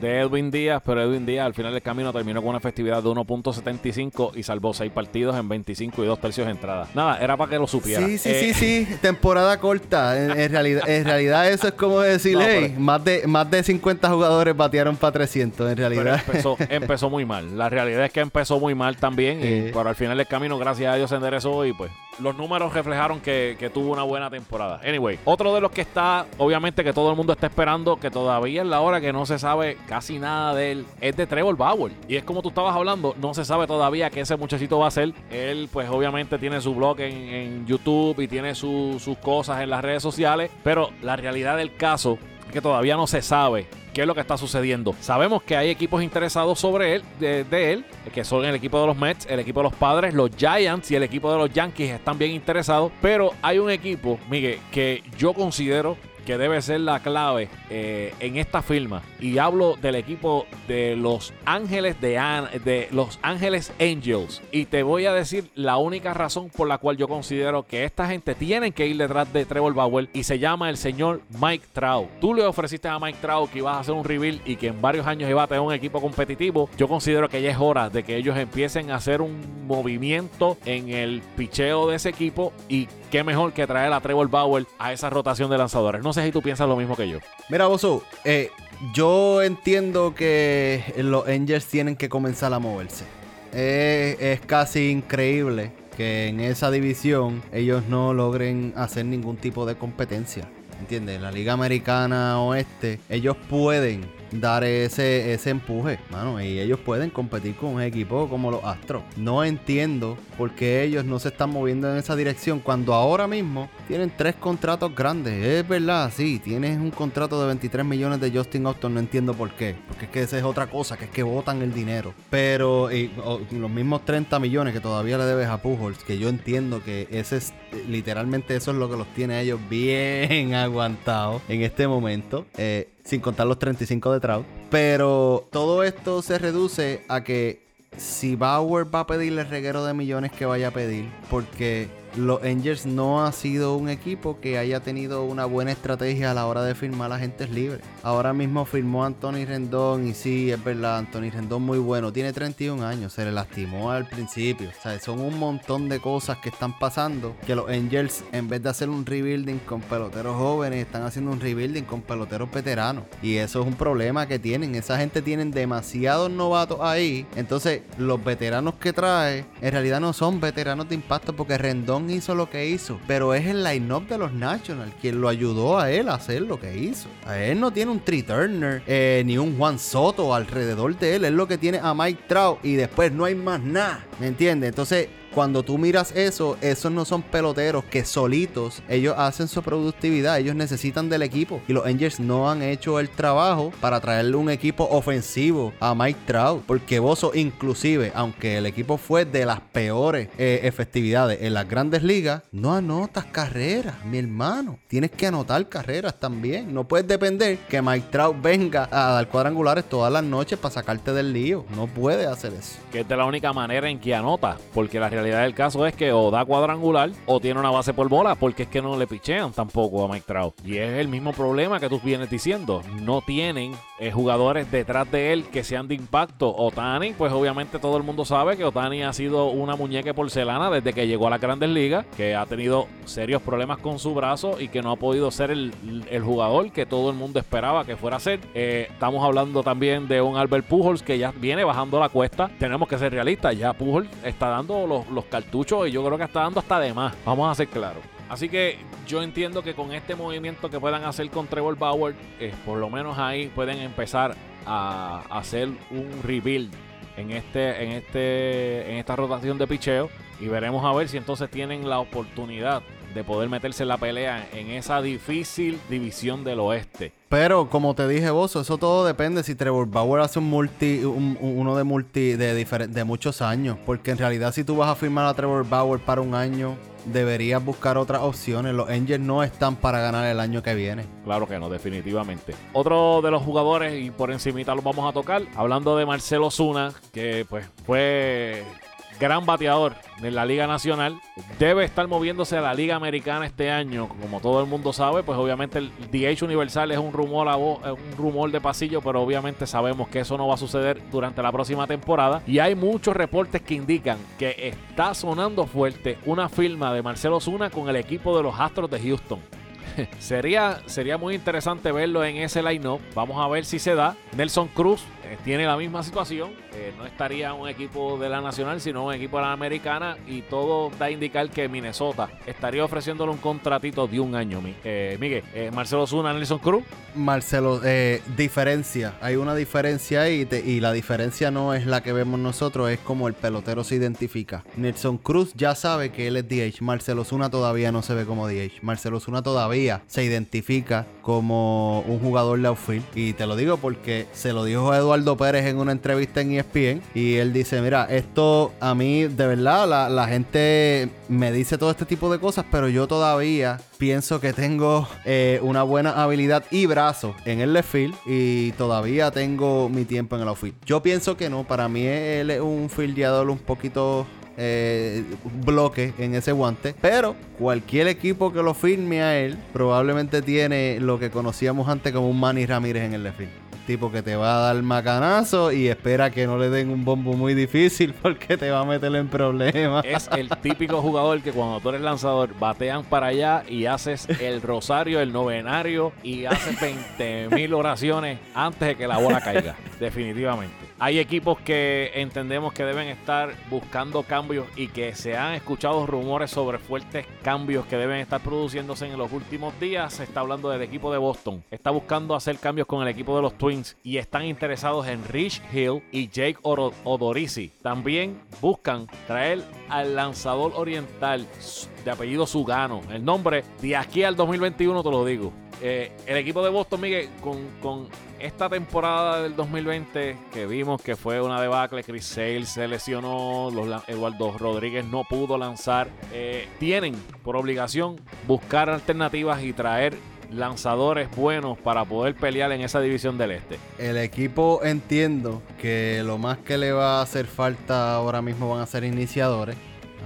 de Edwin Díaz, pero Edwin Díaz al final del camino terminó con una efectividad de 1.75 y salvó 6 partidos en 25 y 2 tercios de entrada. Nada, era para que lo supiera. Sí, sí, sí, eh, sí, temporada corta. En, realidad, en realidad eso es como decirle, más, de, más de 50 jugadores batearon para 300, en realidad. Empezó, empezó, muy mal. La realidad es que empezó muy mal también, y, pero al final del camino, gracias a Dios, se enderezó y pues los números reflejaron que, que, tuvo una buena temporada. Anyway, otro de los que está, obviamente que todo el mundo está esperando, que todavía es la hora que no se sabe casi nada de él, es de Trevor Bauer. Y es como tú estabas hablando, no se sabe todavía qué ese muchachito va a hacer. Él, pues obviamente tiene su blog en, YouTube y tiene sus cosas en las redes sociales, pero la realidad del caso es que todavía no se sabe qué es lo que está sucediendo. Sabemos que hay equipos interesados sobre él, de, él, que son el equipo de los Mets, el equipo de los Padres, los Giants y el equipo de los Yankees están bien interesados, pero hay un equipo, Miguel, que yo considero que debe ser la clave eh, en esta firma. Y hablo del equipo de Los Ángeles de, de Los Ángeles Angels. Y te voy a decir la única razón por la cual yo considero que esta gente tiene que ir detrás de Trevor Bauer y se llama el señor Mike Trout. Tú le ofreciste a Mike Trout que ibas a hacer un reveal y que en varios años iba a tener un equipo competitivo. Yo considero que ya es hora de que ellos empiecen a hacer un movimiento en el picheo de ese equipo y qué mejor que traer a Trevor Bauer a esa rotación de lanzadores. No sé si tú piensas lo mismo que yo. Mira, Bosu, eh, yo entiendo que los Angels tienen que comenzar a moverse. es casi increíble que en esa división ellos no logren hacer ningún tipo de competencia. ¿Entiendes? La Liga Americana Oeste, ellos pueden dar ese, ese empuje, mano. Y ellos pueden competir con un equipo como los Astros. No entiendo por qué ellos no se están moviendo en esa dirección cuando ahora mismo tienen tres contratos grandes. Es verdad, sí, tienes un contrato de 23 millones de Justin Austin. No entiendo por qué. Porque es que esa es otra cosa, que es que votan el dinero. Pero los mismos 30 millones que todavía le debes a Pujols, que yo entiendo que ese es literalmente eso es lo que los tiene ellos bien aguantados en este momento. Eh, sin contar los 35 de Trout. Pero todo esto se reduce a que si Bauer va a pedirle el reguero de millones que vaya a pedir, porque los Angels no ha sido un equipo que haya tenido una buena estrategia a la hora de firmar a agentes libres. Ahora mismo firmó Anthony Rendón y sí, es verdad, Anthony Rendón muy bueno, tiene 31 años, se le lastimó al principio. O sea, son un montón de cosas que están pasando que los Angels en vez de hacer un rebuilding con peloteros jóvenes, están haciendo un rebuilding con peloteros veteranos. Y eso es un problema que tienen. Esa gente tienen demasiados novatos ahí. Entonces, los veteranos que trae en realidad no son veteranos de impacto porque Rendón hizo lo que hizo, pero es el line-up de los Nationals quien lo ayudó a él a hacer lo que hizo. A él no tiene un Tree Turner eh, ni un Juan Soto alrededor de él, es lo que tiene a Mike Trout y después no hay más nada, ¿me entiendes? Entonces cuando tú miras eso, esos no son peloteros que solitos ellos hacen su productividad, ellos necesitan del equipo y los Angels no han hecho el trabajo para traerle un equipo ofensivo a Mike Trout, porque Bozo inclusive, aunque el equipo fue de las peores eh, efectividades en las grandes ligas, no anotas carreras, mi hermano. Tienes que anotar carreras también. No puedes depender que Mike Trout venga a dar cuadrangulares todas las noches para sacarte del lío. No puede hacer eso. Que es de la única manera en que anota, porque la realidad realidad del caso es que o da cuadrangular o tiene una base por bola, porque es que no le pichean tampoco a Mike Trout. Y es el mismo problema que tú vienes diciendo. No tienen eh, jugadores detrás de él que sean de impacto. Otani, pues obviamente todo el mundo sabe que Otani ha sido una muñeca porcelana desde que llegó a las grandes ligas, que ha tenido serios problemas con su brazo y que no ha podido ser el, jugador que todo el mundo esperaba que fuera a ser. Eh, estamos hablando también de un Albert Pujols que ya viene bajando la cuesta. Tenemos que ser realistas, ya Pujols está dando los, los cartuchos y yo creo que está dando hasta de más. Vamos a ser claros. Así que yo entiendo que con este movimiento que puedan hacer con Trevor Bauer, eh, por lo menos ahí pueden empezar a, hacer un rebuild en este, en este, en esta rotación de picheo. Y veremos a ver si entonces tienen la oportunidad de poder meterse en la pelea en esa difícil división del oeste. Pero como te dije vos, eso todo depende si Trevor Bauer hace un multi, uno de multi de, de muchos años. Porque en realidad si tú vas a firmar a Trevor Bauer para un año, deberías buscar otras opciones. Los Angels no están para ganar el año que viene. Claro que no, definitivamente. Otro de los jugadores, y por encimita lo vamos a tocar, hablando de Marcelo Zuna, que pues fue gran bateador de la Liga Nacional. Debe estar moviéndose a la Liga Americana este año. Como todo el mundo sabe, pues obviamente el DH Universal es un rumor, a un rumor de pasillo, pero obviamente sabemos que eso no va a suceder durante la próxima temporada. Y hay muchos reportes que indican que está sonando fuerte una firma de Marcelo Zuna con el equipo de los Astros de Houston. sería, sería muy interesante verlo en ese line-up. Vamos a ver si se da. Nelson Cruz tiene la misma situación. Eh, no estaría un equipo de la Nacional, sino un equipo de la Americana. Y todo da a indicar que Minnesota estaría ofreciéndole un contratito de un año. Eh, Miguel, Marcelo Zuna, Nelson Cruz. Marcelo, diferencia. Hay una diferencia ahí y la diferencia no es la que vemos nosotros, es como el pelotero se identifica. Nelson Cruz ya sabe que él es DH. Marcelo Zuna todavía no se ve como DH. Marcelo Zuna todavía se identifica como un jugador de outfield. Y te lo digo porque se lo dijo Eduardo Pérez en una entrevista en ESPN y él dice, mira, esto a mí de verdad la, gente me dice todo este tipo de cosas, pero yo todavía pienso que tengo eh, una buena habilidad y brazo en el left field y todavía tengo mi tiempo en el outfield. Yo pienso que no, para mí él es un fildeador un poquito eh, bloque en ese guante. Pero cualquier equipo que lo firme a él probablemente tiene lo que conocíamos antes como un Manny Ramírez en el left tipo que te va a dar macanazo y espera que no le den un bombo muy difícil porque te va a meter en problemas. Es el típico jugador que cuando tú eres lanzador batean para allá y haces el rosario, el novenario y haces 20 mil oraciones antes de que la bola caiga. Definitivamente. Hay equipos que entendemos que deben estar buscando cambios y que se han escuchado rumores sobre fuertes cambios que deben estar produciéndose en los últimos días. Se está hablando del equipo de Boston. Está buscando hacer cambios con el equipo de los Twins y están interesados en Rich Hill y Jake Odorizzi. También buscan traer al lanzador oriental de apellido Sugano. El nombre de aquí al 2021 te lo digo. Eh, el equipo de Boston, Miguel, con, esta temporada del 2020 que vimos que fue una debacle, Chris Sale se lesionó, los, Eduardo Rodríguez no pudo lanzar, eh, tienen por obligación buscar alternativas y traer lanzadores buenos para poder pelear en esa división del este. El equipo entiendo que lo más que le va a hacer falta ahora mismo van a ser iniciadores.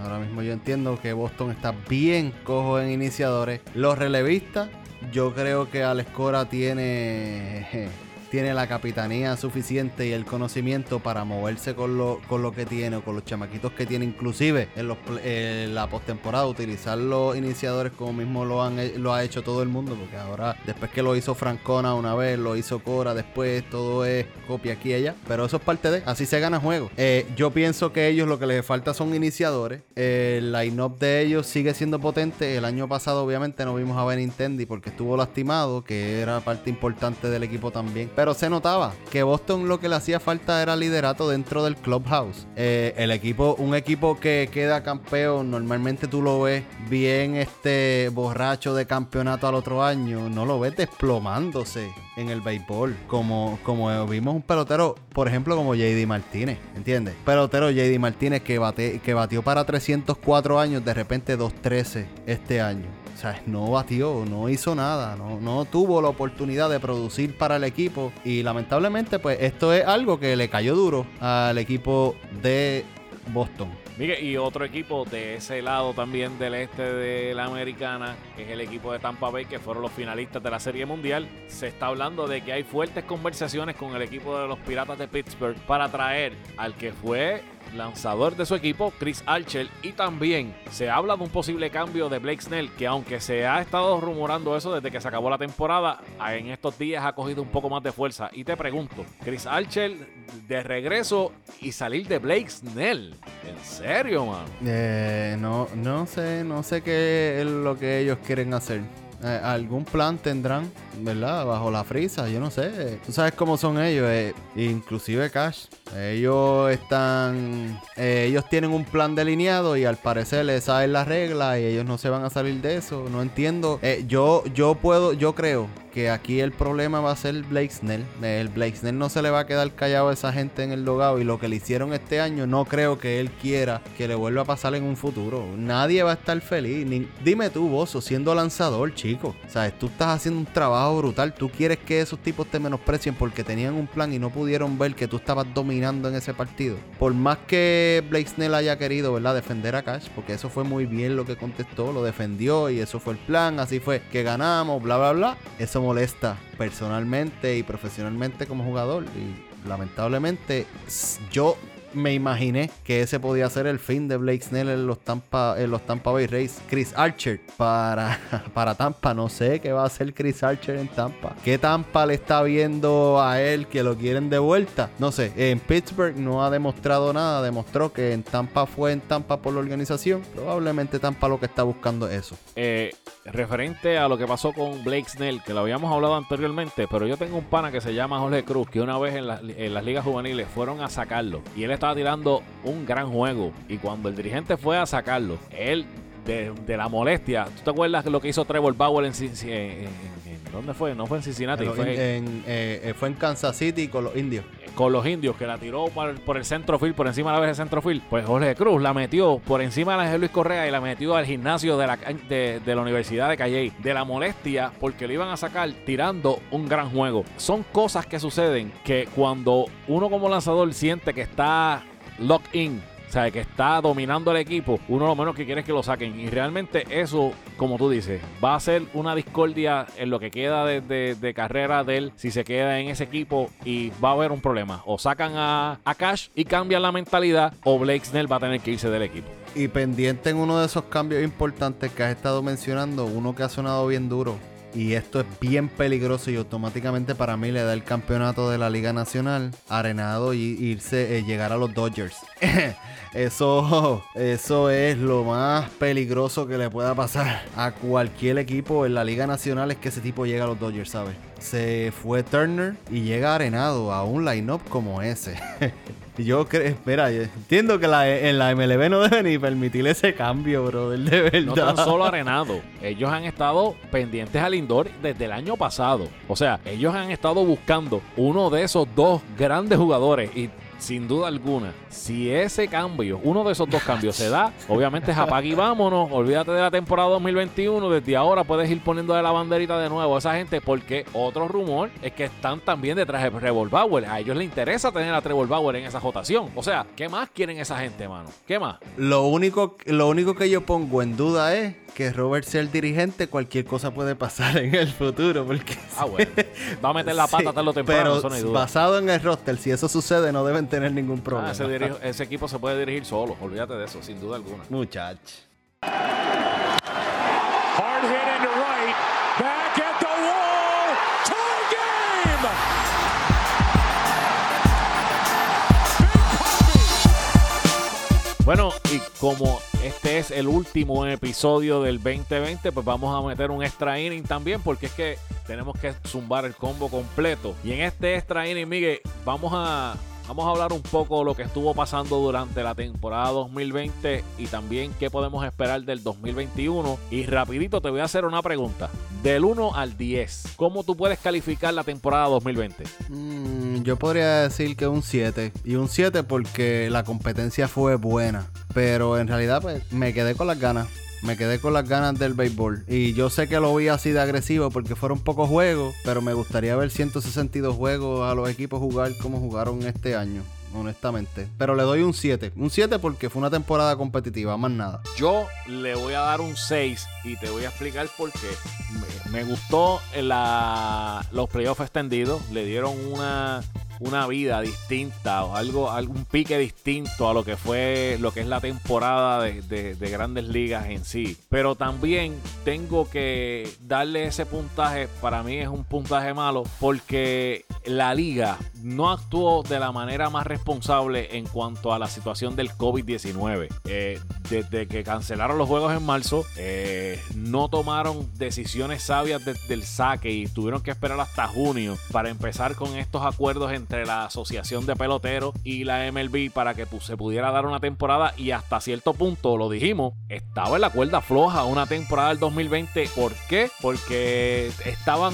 Ahora mismo yo entiendo que Boston está bien cojo en iniciadores. Los relevistas yo creo que Alex Cora tiene tiene la capitanía suficiente y el conocimiento para moverse con lo, con lo que tiene o con los chamaquitos que tiene, inclusive en, los, la postemporada, utilizar los iniciadores como mismo lo, han, lo ha hecho todo el mundo, porque ahora, después que lo hizo Francona una vez, lo hizo Cora, después todo es copia aquí y allá, pero eso es parte de, así se gana juego. Eh, yo pienso que ellos lo que les falta son iniciadores, el line-up de ellos sigue siendo potente, el año pasado obviamente no vimos a Benintendi porque estuvo lastimado, que era parte importante del equipo también, se notaba que Boston lo que le hacía falta era liderato dentro del clubhouse. Eh, el equipo, un equipo que queda campeón, normalmente tú lo ves bien este borracho de campeonato al otro año, no lo ves desplomándose en el béisbol, como, como vimos un pelotero, por ejemplo, como JD Martínez, ¿entiendes? Pelotero JD Martínez que, bate, que batió para 304 años, de repente 213 este año sea, no batió, no hizo nada, no, tuvo la oportunidad de producir para el equipo. Y lamentablemente, pues esto es algo que le cayó duro al equipo de Boston. Miguel, y otro equipo de ese lado también del este de la americana, es el equipo de Tampa Bay, que fueron los finalistas de la Serie Mundial. Se está hablando de que hay fuertes conversaciones con el equipo de los Piratas de Pittsburgh para traer al que fue lanzador de su equipo, Chris Archer, y también se habla de un posible cambio de Blake Snell, que aunque se ha estado rumorando eso desde que se acabó la temporada, en estos días ha cogido un poco más de fuerza. Y te pregunto, Chris Archer de regreso y salir de Blake Snell. ¿En serio, man? Eh, no, no sé, no sé qué es lo que ellos quieren hacer. Eh, algún plan tendrán, ¿verdad? Bajo la frisa, yo no sé. Tú sabes cómo son ellos, eh, inclusive Cash. Ellos están, eh, ellos tienen un plan delineado y al parecer les saben las reglas y ellos no se van a salir de eso. No entiendo. yo, yo puedo, yo creo que aquí el problema va a ser Blake Snell. El Blake Snell no se le va a quedar callado a esa gente en el logado y lo que le hicieron este año no creo que él quiera que le vuelva a pasar en un futuro. Nadie va a estar feliz. dime tú, Bozo, siendo lanzador, chico. Sabes, tú estás haciendo un trabajo brutal. Tú quieres que esos tipos te menosprecien porque tenían un plan y no pudieron ver que tú estabas dominando en ese partido. Por más que Blake Snell haya querido, ¿verdad? Defender a Cash, porque eso fue muy bien lo que contestó, lo defendió y eso fue el plan, así fue que ganamos, bla, bla, bla. Eso molesta personalmente y profesionalmente como jugador. Y lamentablemente yo me imaginé que ese podía ser el fin de Blake Snell en los Tampa, en los Tampa Bay Rays. Chris Archer para, para Tampa. No sé qué va a hacer Chris Archer en Tampa. ¿Qué Tampa le está viendo a él que lo quieren de vuelta? No sé. En Pittsburgh no ha demostrado nada. Demostró que en Tampa fue en Tampa por la organización. Probablemente Tampa lo que está buscando es eso. Eh, referente a lo que pasó con Blake Snell, que lo habíamos hablado anteriormente, pero yo tengo un pana que se llama Jorge Cruz, que una vez en, en las ligas juveniles fueron a sacarlo y él está estaba tirando un gran juego. Y cuando el dirigente fue a sacarlo, él de, la molestia. ¿Tú te acuerdas lo que hizo Trevor Bauer en, en, ¿Dónde fue? No fue en Cincinnati. fue en, eh, fue en Kansas City con los indios. Con los indios, que la tiró por, por el centrofield, por encima de la vez del centrofield. Pues Jorge Cruz la metió por encima de la de Luis Correa y la metió al gimnasio de la, de, de la Universidad de Calle. De la molestia, porque le iban a sacar tirando un gran juego. Son cosas que suceden que cuando uno como lanzador siente que está locked in sea, que está dominando el equipo, uno lo menos que quiere es que lo saquen. Y realmente eso, como tú dices, va a ser una discordia en lo que queda de, carrera de él si se queda en ese equipo y va a haber un problema. O sacan a, a Cash y cambian la mentalidad o Blake Snell va a tener que irse del equipo. Y pendiente en uno de esos cambios importantes que has estado mencionando, uno que ha sonado bien duro, y esto es bien peligroso y automáticamente para mí le da el campeonato de la Liga Nacional arenado y irse, eh, llegar a los Dodgers. eso, eso es lo más peligroso que le pueda pasar a cualquier equipo en la Liga Nacional es que ese tipo llega a los Dodgers, ¿sabes? Se fue Turner y llega arenado a un lineup como ese. Yo creo, espera, entiendo que en la MLB no deben ni permitir ese cambio, brother, de verdad. No tan solo arenado. Ellos han estado pendientes al indoor desde el año pasado. O sea, ellos han estado buscando uno de esos dos grandes jugadores y sin duda alguna, si ese cambio, uno de esos dos cambios se da, obviamente es apague y vámonos, olvídate de la temporada 2021, desde ahora puedes ir poniendo de la banderita de nuevo a esa gente, porque otro rumor es que están también detrás de Trevor Bauer. A ellos les interesa tener a Trevor Bauer en esa votación. O sea, ¿qué más quieren esa gente, mano? ¿Qué más? Lo único, lo único que yo pongo en duda es que Robert sea el dirigente, cualquier cosa puede pasar en el futuro. Porque ah, bueno. Va a meter la pata sí, lo temprano. Pero basado en el roster, si eso sucede, no deben tener ningún ah, ese, equipo se puede dirigir solo, olvídate de eso, sin duda alguna. Muchach. Bueno, y como este es el último episodio del 2020, pues vamos a meter un extra inning también, porque es que tenemos que zumbar el combo completo. Y en este extra inning, Miguel, vamos a Vamos a hablar un poco de lo que estuvo pasando durante la temporada 2020 y también qué podemos esperar del 2021. Y rapidito te voy a hacer una pregunta. Del 1 al 10, ¿cómo tú puedes calificar la temporada 2020? Mm, yo podría decir que un 7. Y un 7 porque la competencia fue buena. Pero en realidad pues, me quedé con las ganas me quedé con las ganas del béisbol. Y yo sé que lo vi así de agresivo porque fueron pocos juegos, pero me gustaría ver 162 juegos a los equipos jugar como jugaron este año. honestamente. Pero le doy un 7. Un 7 porque fue una temporada competitiva, más nada. Yo le voy a dar un 6 y te voy a explicar por qué. Me, gustó la, los playoffs extendidos. Le dieron una una vida distinta o algo, algún pique distinto a lo que fue lo que es la temporada de, grandes ligas en sí. Pero también tengo que darle ese puntaje, para mí es un puntaje malo, porque la liga no actuó de la manera más responsable en cuanto a la situación del COVID-19. Eh, desde que cancelaron los juegos en marzo, eh, no tomaron decisiones sabias del saque y tuvieron que esperar hasta junio para empezar con estos acuerdos entre la Asociación de Peloteros y la MLB para que se pudiera dar una temporada y hasta cierto punto, lo dijimos, estaba en la cuerda floja una temporada del 2020. ¿Por qué? Porque estaban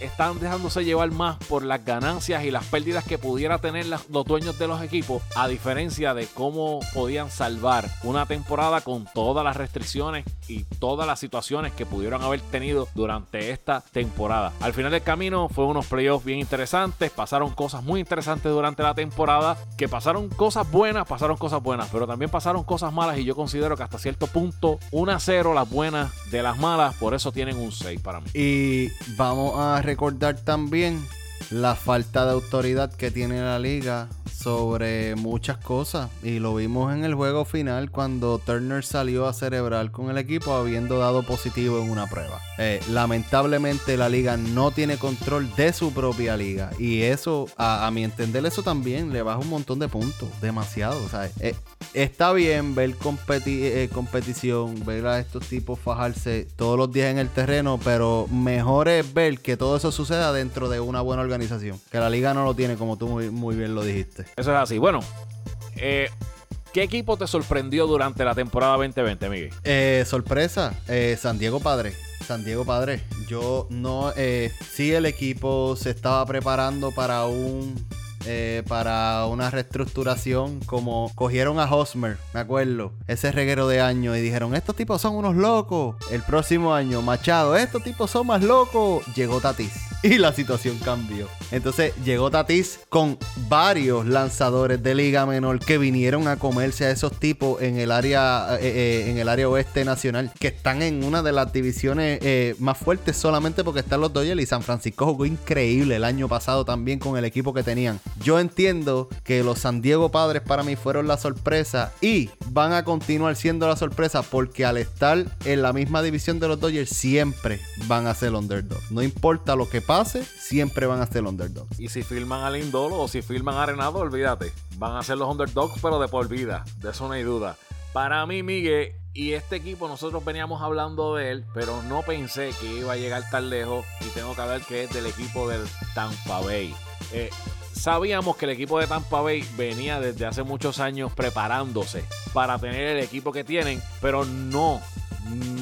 están dejándose llevar más por las ganancias y las pérdidas que pudiera tener los dueños de los equipos, a diferencia de cómo podían salvar una temporada con todas las restricciones y todas las situaciones que pudieron haber tenido durante esta temporada. Al final del camino fue unos playoffs bien interesantes, pasaron cosas muy interesantes durante la temporada, que pasaron cosas buenas, pasaron cosas buenas, pero también pasaron cosas malas y yo considero que hasta cierto punto 1 a 0 las buenas de las malas, por eso tienen un 6 para mí. Y vamos a recordar también la falta de autoridad que tiene la liga sobre muchas cosas y lo vimos en el juego final cuando Turner salió a celebrar con el equipo habiendo dado positivo en una prueba. Eh, lamentablemente la liga no tiene control de su propia liga y eso, a, mi entender, eso también le baja un montón de puntos, demasiado. Eh, está bien ver eh, competición, ver a estos tipos fajarse todos los días en el terreno, pero mejor es ver que todo eso suceda dentro de una buena organización, que la liga no lo tiene como tú muy bien lo dijiste. Eso es así. Bueno, eh, ¿qué equipo te sorprendió durante la temporada 2020, Miguel? Eh, sorpresa, eh, San Diego Padre. San Diego Padre. Yo no. Eh, sí, el equipo se estaba preparando para un eh, para una reestructuración como cogieron a Hosmer, me acuerdo, ese reguero de años y dijeron, estos tipos son unos locos. El próximo año, Machado, estos tipos son más locos. Llegó Tatis y la situación cambió. Entonces llegó Tatis con varios lanzadores de liga menor que vinieron a comerse a esos tipos en el área eh, eh, en el área oeste nacional que están en una de las divisiones más fuertes solamente porque están los Dodgers y San Francisco jugó increíble el año pasado también con el equipo que tenían. Yo entiendo que los San Diego Padres para mí fueron la sorpresa y van a continuar siendo la sorpresa porque al estar en la misma división de los Dodgers siempre van a ser underdog. No importa lo que pase, siempre van a ser underdogs. Y si filman a Lindolo o si filman a Arenado, olvídate. Van a ser los underdogs pero de por vida. De eso no hay duda. Para mí, Miguel, y este equipo nosotros veníamos hablando de él, pero no pensé que iba a llegar tan lejos. Y tengo que hablar que es del equipo del Tampa Bay. Eh, Sabíamos que el equipo de Tampa Bay venía desde hace muchos años preparándose para tener el equipo que tienen, pero no,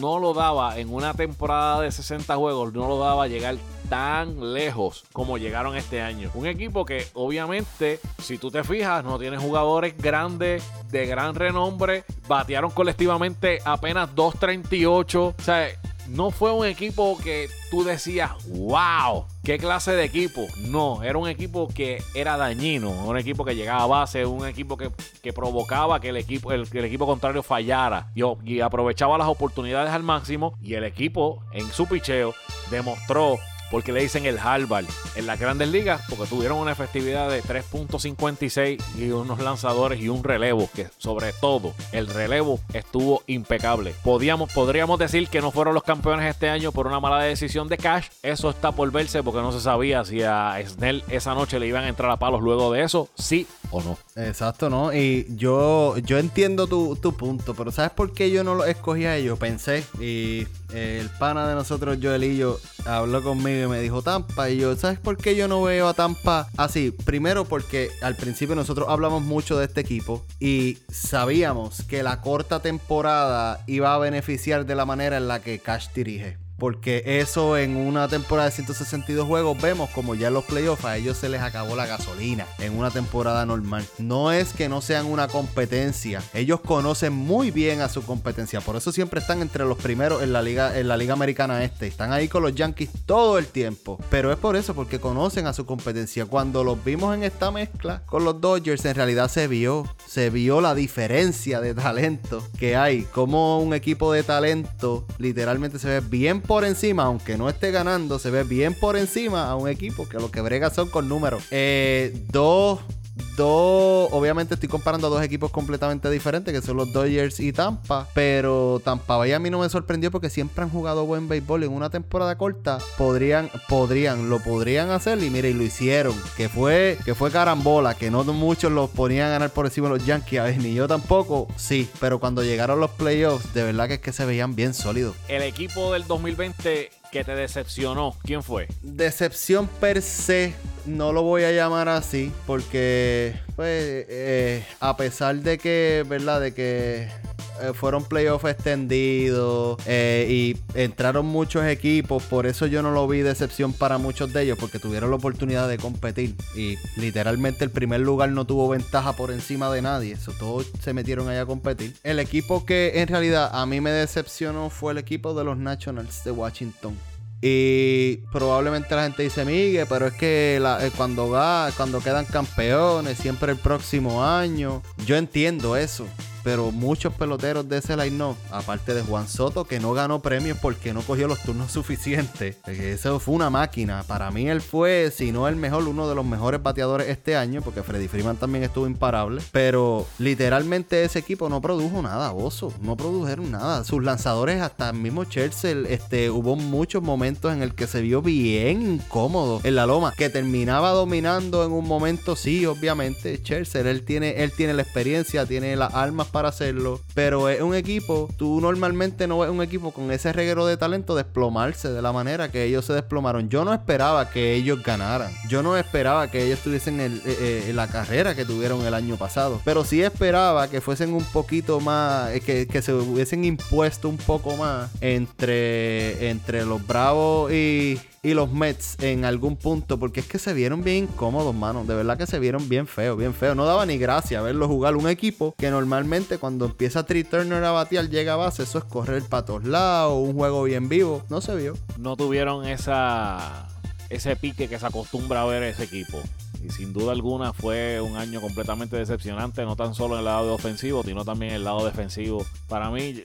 no lo daba en una temporada de 60 juegos, no lo daba llegar tan lejos como llegaron este año. Un equipo que obviamente, si tú te fijas, no tiene jugadores grandes, de gran renombre, batearon colectivamente apenas 2.38, o sea, no fue un equipo que tú decías, wow, qué clase de equipo. No, era un equipo que era dañino, un equipo que llegaba a base, un equipo que, provocaba que el equipo, el, equipo contrario fallara y, y aprovechaba las oportunidades al máximo. Y el equipo en su picheo demostró porque le dicen el Harvard en las grandes ligas, porque tuvieron una efectividad de 3.56 y unos lanzadores y un relevo, que sobre todo el relevo estuvo impecable. Podíamos, podríamos decir que no fueron los campeones este año por una mala decisión de Cash. Eso está por verse porque no se sabía si a Snell esa noche le iban a entrar a palos luego de eso, sí o no. Exacto, ¿no? Y yo, yo entiendo tu, tu punto, pero ¿sabes por qué yo no lo escogí a ellos? Pensé y el pana de nosotros, Joelillo, habló conmigo y me dijo Tampa. Y yo, ¿sabes por qué yo no veo a Tampa así? Primero porque al principio nosotros hablamos mucho de este equipo y sabíamos que la corta temporada iba a beneficiar de la manera en la que Cash dirige. Porque eso en una temporada de 162 juegos vemos como ya en los playoffs a ellos se les acabó la gasolina en una temporada normal. No es que no sean una competencia, ellos conocen muy bien a su competencia, por eso siempre están entre los primeros en la liga en la liga americana este, están ahí con los Yankees todo el tiempo, pero es por eso porque conocen a su competencia. Cuando los vimos en esta mezcla con los Dodgers en realidad se vio, se vio la diferencia de talento que hay, como un equipo de talento literalmente se ve bien por encima, aunque no esté ganando, se ve bien por encima a un equipo que lo que brega son con números. Eh, dos dos, obviamente estoy comparando a dos equipos completamente diferentes, que son los Dodgers y Tampa, pero Tampa Bay a mí no me sorprendió porque siempre han jugado buen béisbol en una temporada corta, podrían, podrían, lo podrían hacer y mire, y lo hicieron, que fue, que fue carambola, que no muchos los ponían a ganar por encima los Yankees, a ver, ni yo tampoco, sí, pero cuando llegaron los playoffs, de verdad que es que se veían bien sólidos. El equipo del 2020 que te decepcionó, ¿quién fue? Decepción per se, no lo voy a llamar así, porque, pues, eh, a pesar de que, ¿verdad? De que eh, fueron playoffs extendidos eh, y entraron muchos equipos, por eso yo no lo vi decepción para muchos de ellos, porque tuvieron la oportunidad de competir y literalmente el primer lugar no tuvo ventaja por encima de nadie, eso todos se metieron ahí a competir. El equipo que en realidad a mí me decepcionó fue el equipo de los Nationals de Washington. Y probablemente la gente dice, Miguel, pero es que eh, cuando, cuando quedan campeones, siempre el próximo año. Yo entiendo eso pero muchos peloteros de ese line aparte de Juan Soto, que no ganó premios porque no cogió los turnos suficientes. Eso fue una máquina. Para mí él fue, si no el mejor, uno de los mejores bateadores este año, porque Freddy Freeman también estuvo imparable. Pero literalmente ese equipo no produjo nada, Bozo. No produjeron nada. Sus lanzadores, hasta el mismo Chelsea, este, hubo muchos momentos en el que se vio bien incómodo en la loma, que terminaba dominando en un momento, sí, obviamente. Chelsea, él tiene, él tiene la experiencia, tiene las armas para para hacerlo. Pero es un equipo, tú normalmente no ves un equipo con ese reguero de talento desplomarse de la manera que ellos se desplomaron. Yo no esperaba que ellos ganaran. Yo no esperaba que ellos tuviesen el, eh, eh, la carrera que tuvieron el año pasado. Pero sí esperaba que fuesen un poquito más, eh, que, que se hubiesen impuesto un poco más entre, entre los Bravos y y los Mets en algún punto, porque es que se vieron bien incómodos, mano. De verdad que se vieron bien feo, bien feo. No daba ni gracia verlo jugar un equipo que normalmente cuando empieza Tree Turner a batear llega a base, eso es correr para todos lados, un juego bien vivo. No se vio. No tuvieron esa ese pique que se acostumbra a ver ese equipo. Y sin duda alguna fue un año completamente decepcionante, no tan solo en el lado de ofensivo, sino también en el lado defensivo. Para mí,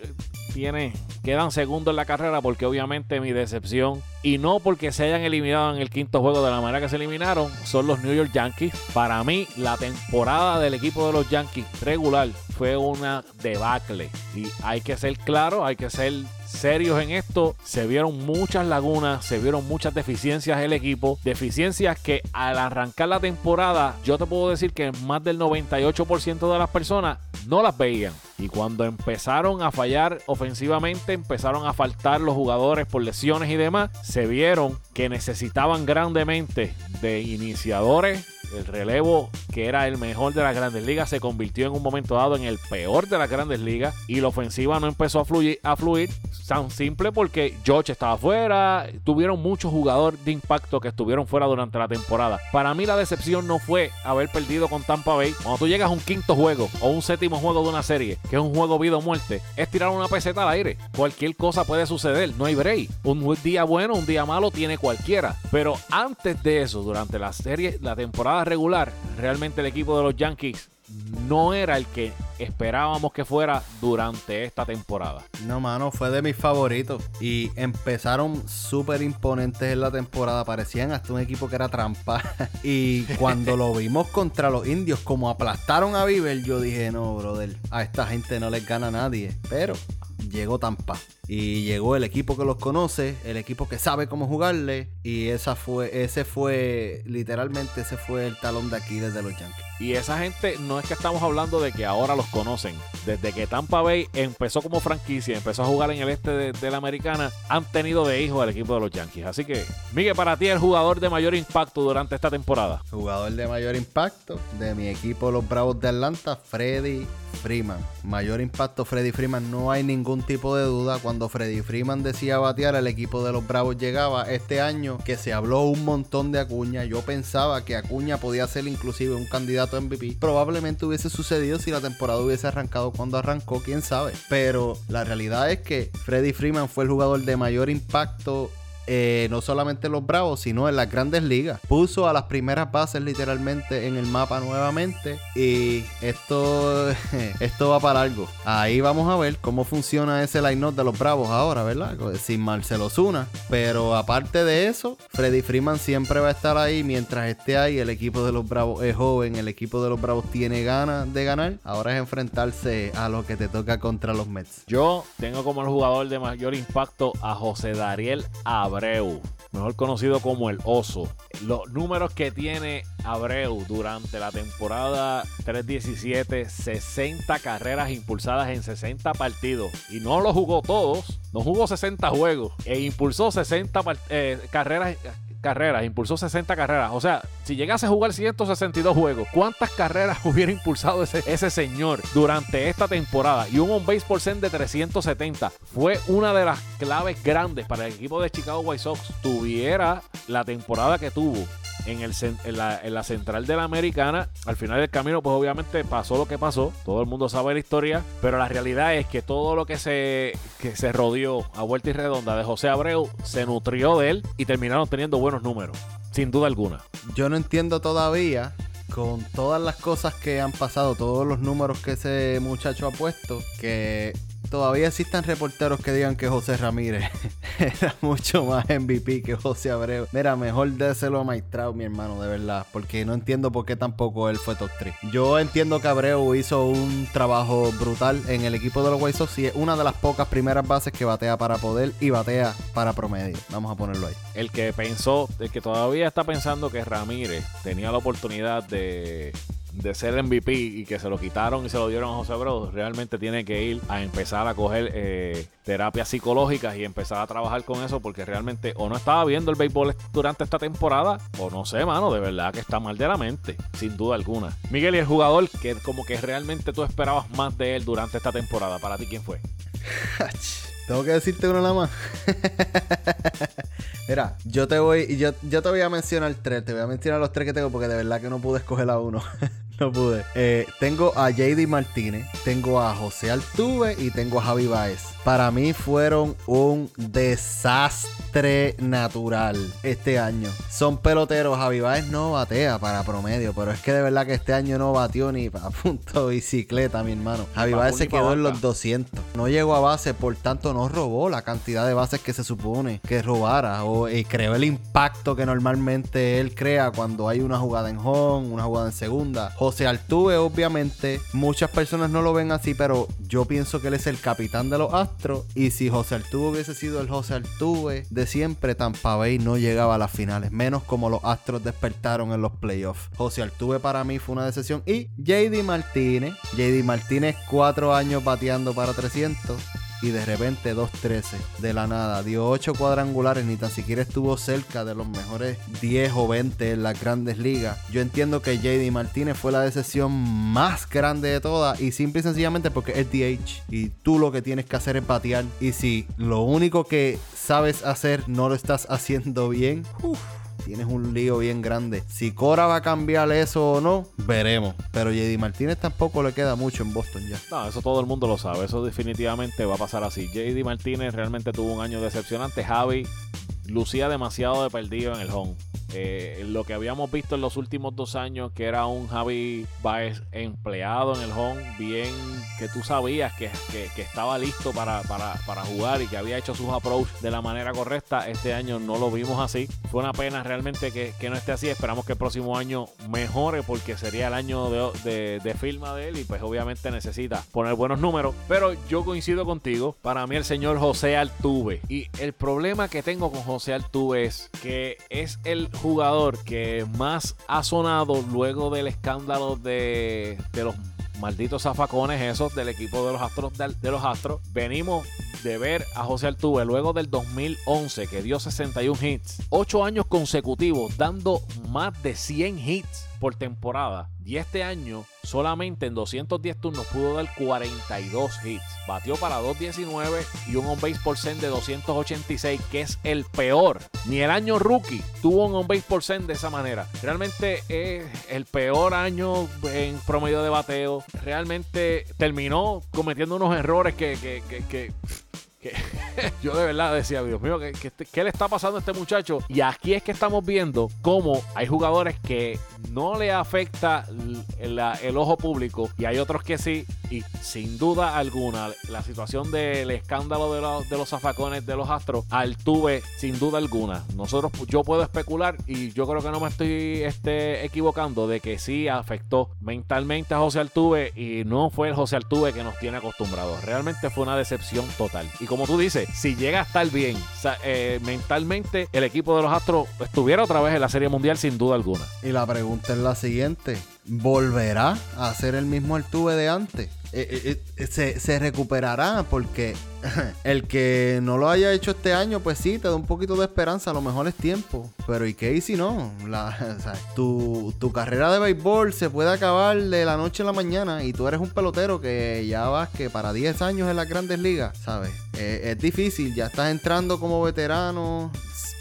tiene, quedan segundos en la carrera porque obviamente mi decepción, y no porque se hayan eliminado en el quinto juego de la manera que se eliminaron, son los New York Yankees. Para mí, la temporada del equipo de los Yankees regular fue una debacle. Y hay que ser claro, hay que ser serios en esto. Se vieron muchas lagunas, se vieron muchas deficiencias del equipo. Deficiencias que al arrancar la temporada, yo te puedo decir que más del 98% de las personas no las veían. Y cuando empezaron a fallar ofensivamente, empezaron a faltar los jugadores por lesiones y demás, se vieron que necesitaban grandemente de iniciadores el relevo, que era el mejor de las grandes ligas, se convirtió en un momento dado en el peor de las grandes ligas y la ofensiva no empezó a fluir, a fluir tan simple porque George estaba fuera, tuvieron muchos jugadores de impacto que estuvieron fuera durante la temporada. Para mí la decepción no fue haber perdido con Tampa Bay. Cuando tú llegas a un quinto juego o un séptimo juego de una serie, que es un juego vida o muerte, es tirar una peseta al aire. Cualquier cosa puede suceder, no hay break. Un día bueno, un día malo tiene cualquiera. Pero antes de eso, durante la serie, la temporada regular, realmente el equipo de los Yankees no era el que esperábamos que fuera durante esta temporada. No, mano, fue de mis favoritos. Y empezaron súper imponentes en la temporada. Parecían hasta un equipo que era trampa. y cuando lo vimos contra los indios, como aplastaron a Bieber, yo dije, no, brother, a esta gente no les gana nadie. Pero llegó Tampa. Y llegó el equipo que los conoce, el equipo que sabe cómo jugarle. Y esa fue, ese fue, literalmente, ese fue el talón de Aquiles de los Yankees. Y esa gente no es que estamos hablando de que ahora los conocen. Desde que Tampa Bay empezó como franquicia, empezó a jugar en el este de, la americana, han tenido de hijo al equipo de los Yankees. Así que, Miguel, para ti el jugador de mayor impacto durante esta temporada. Jugador de mayor impacto de mi equipo, los Bravos de Atlanta, Freddy Freeman. Mayor impacto, Freddy Freeman. No hay ningún tipo de duda. Cuando Freddy Freeman decía batear, el equipo de los Bravos llegaba. Este año que se habló un montón de Acuña, yo pensaba que Acuña podía ser inclusive un candidato a MVP. Probablemente hubiese sucedido si la temporada hubiese arrancado cuando arrancó, quién sabe. Pero la realidad es que Freddy Freeman fue el jugador de mayor impacto eh, no solamente en los Bravos, sino en las grandes ligas. Puso a las primeras bases literalmente en el mapa nuevamente y esto, esto va para algo. Ahí vamos a ver cómo funciona ese line-up de los Bravos ahora, ¿verdad? Sin Marcelo Zuna. Pero aparte de eso, Freddy Freeman siempre va a estar ahí mientras esté ahí. El equipo de los Bravos es joven, el equipo de los Bravos tiene ganas de ganar. Ahora es enfrentarse a lo que te toca contra los Mets. Yo tengo como el jugador de mayor impacto a José Dariel Abreu Abreu, mejor conocido como el Oso. Los números que tiene Abreu durante la temporada 317, 60 carreras impulsadas en 60 partidos. Y no lo jugó todos, no jugó 60 juegos e impulsó 60 eh, carreras carreras, impulsó 60 carreras. O sea, si llegase a jugar 162 juegos, ¿cuántas carreras hubiera impulsado ese, ese señor durante esta temporada? Y un on-base por de 370 fue una de las claves grandes para el equipo de Chicago White Sox tuviera la temporada que tuvo en, el, en, la, central de la americana. Al final del camino, pues obviamente pasó lo que pasó. Todo el mundo sabe la historia. Pero la realidad es que todo lo que se, que se rodeó a vuelta y redonda de José Abreu se nutrió de él y terminaron teniendo buenos números. Sin duda alguna. Yo no entiendo todavía con todas las cosas que han pasado, todos los números que ese muchacho ha puesto, que todavía existan reporteros que digan que José Ramírez era mucho más MVP que José Abreu. Mira, mejor déselo a Maestrao, mi hermano, de verdad. Porque no entiendo por qué tampoco él fue top 3. Yo entiendo que Abreu hizo un trabajo brutal en el equipo de los White Sox y es una de las pocas primeras bases que batea para poder y batea para promedio. Vamos a ponerlo ahí. El que pensó, el que todavía está pensando que Ramírez tenía la oportunidad de de ser MVP y que se lo quitaron y se lo dieron a José Abreu, realmente tiene que ir a empezar a coger eh, terapias psicológicas y empezar a trabajar con eso porque realmente o no estaba viendo el béisbol durante esta temporada o no sé, mano, de verdad que está mal de la mente, sin duda alguna. Miguel y el jugador que como que realmente tú esperabas más de él durante esta temporada, ¿para ti quién fue? Tengo que decirte uno nada más. Mira, yo te voy, yo, yo te voy a mencionar tres, te voy a mencionar los tres que tengo porque de verdad que no pude escoger a uno. no pude. Eh, tengo a JD Martínez, tengo a José Altuve y tengo a Javi Baez. Para mí fueron un desastre natural este año. Son peloteros. Javi Baez no batea para promedio, pero es que de verdad que este año no batió ni a punto de bicicleta, mi hermano. Javi Baez se quedó en los 200. No llegó a base, por tanto no robó la cantidad de bases que se supone que robara o creó el impacto que normalmente él crea cuando hay una jugada en home, una jugada en segunda. José Altuve, obviamente, muchas personas no lo ven así, pero yo pienso que él es el capitán de los Astros. Y si José Altuve hubiese sido el José Altuve de siempre, Tampa Bay no llegaba a las finales, menos como los Astros despertaron en los playoffs. José Altuve para mí fue una decepción. Y JD Martínez, JD Martínez, cuatro años bateando para 300 y de repente 2-13 de la nada. Dio 8 cuadrangulares, ni tan siquiera estuvo cerca de los mejores 10 o 20 en las grandes ligas. Yo entiendo que JD Martínez fue la decisión más grande de todas y simple y sencillamente porque es DH y tú lo que tienes que hacer es batear. Y si lo único que sabes hacer no lo estás haciendo bien, uff tienes un lío bien grande. Si Cora va a cambiar eso o no, veremos. Pero JD Martínez tampoco le queda mucho en Boston ya. No, eso todo el mundo lo sabe. Eso definitivamente va a pasar así. JD Martínez realmente tuvo un año decepcionante. Javi lucía demasiado de perdido en el home. Eh, lo que habíamos visto en los últimos dos años, que era un Javi Baez empleado en el home, bien que tú sabías que, estaba listo para, jugar y que había hecho sus approach de la manera correcta. Este año no lo vimos así. Fue una pena realmente que, no esté así. Esperamos que el próximo año mejore porque sería el año de, de, firma de él y pues obviamente necesita poner buenos números. Pero yo coincido contigo. Para mí el señor José Altuve. Y el problema que tengo con José Altuve es que es el jugador que más ha sonado luego del escándalo de, los malditos zafacones esos del equipo de los Astros de, los Astros. Venimos de ver a José Altuve luego del 2011 que dio 61 hits, 8 años consecutivos dando más de 100 hits por temporada. Y este año solamente en 210 turnos pudo dar 42 hits. Batió para 219 y un on-base por cent de 286, que es el peor. Ni el año rookie tuvo un on-base por cent de esa manera. Realmente es el peor año en promedio de bateo. Realmente terminó cometiendo unos errores que, que, que, que yo de verdad decía, Dios mío, ¿qué, ¿qué, le está pasando a este muchacho? Y aquí es que estamos viendo cómo hay jugadores que no le afecta el, ojo público y hay otros que sí. Y sin duda alguna, la situación del escándalo de, los, de los zafacones de los astros, Altuve, sin duda alguna. Nosotros, yo puedo especular y yo creo que no me estoy este, equivocando de que sí afectó mentalmente a José Altuve y no fue el José Altuve que nos tiene acostumbrados. Realmente fue una decepción total. Y como tú dices, si llega a estar bien eh, mentalmente, el equipo de los Astros estuviera otra vez en la Serie Mundial sin duda alguna. Y la pregunta es la siguiente. ¿Volverá a ser el mismo Altuve de antes? Eh, eh, se, se, recuperará porque el que no lo haya hecho este año, pues sí, te da un poquito de esperanza, a lo mejor es tiempo. Pero ¿y qué si no? La, tu, tu, carrera de béisbol se puede acabar de la noche a la mañana y tú eres un pelotero que ya vas que para 10 años en las grandes ligas, ¿sabes? es difícil, ya estás entrando como veterano,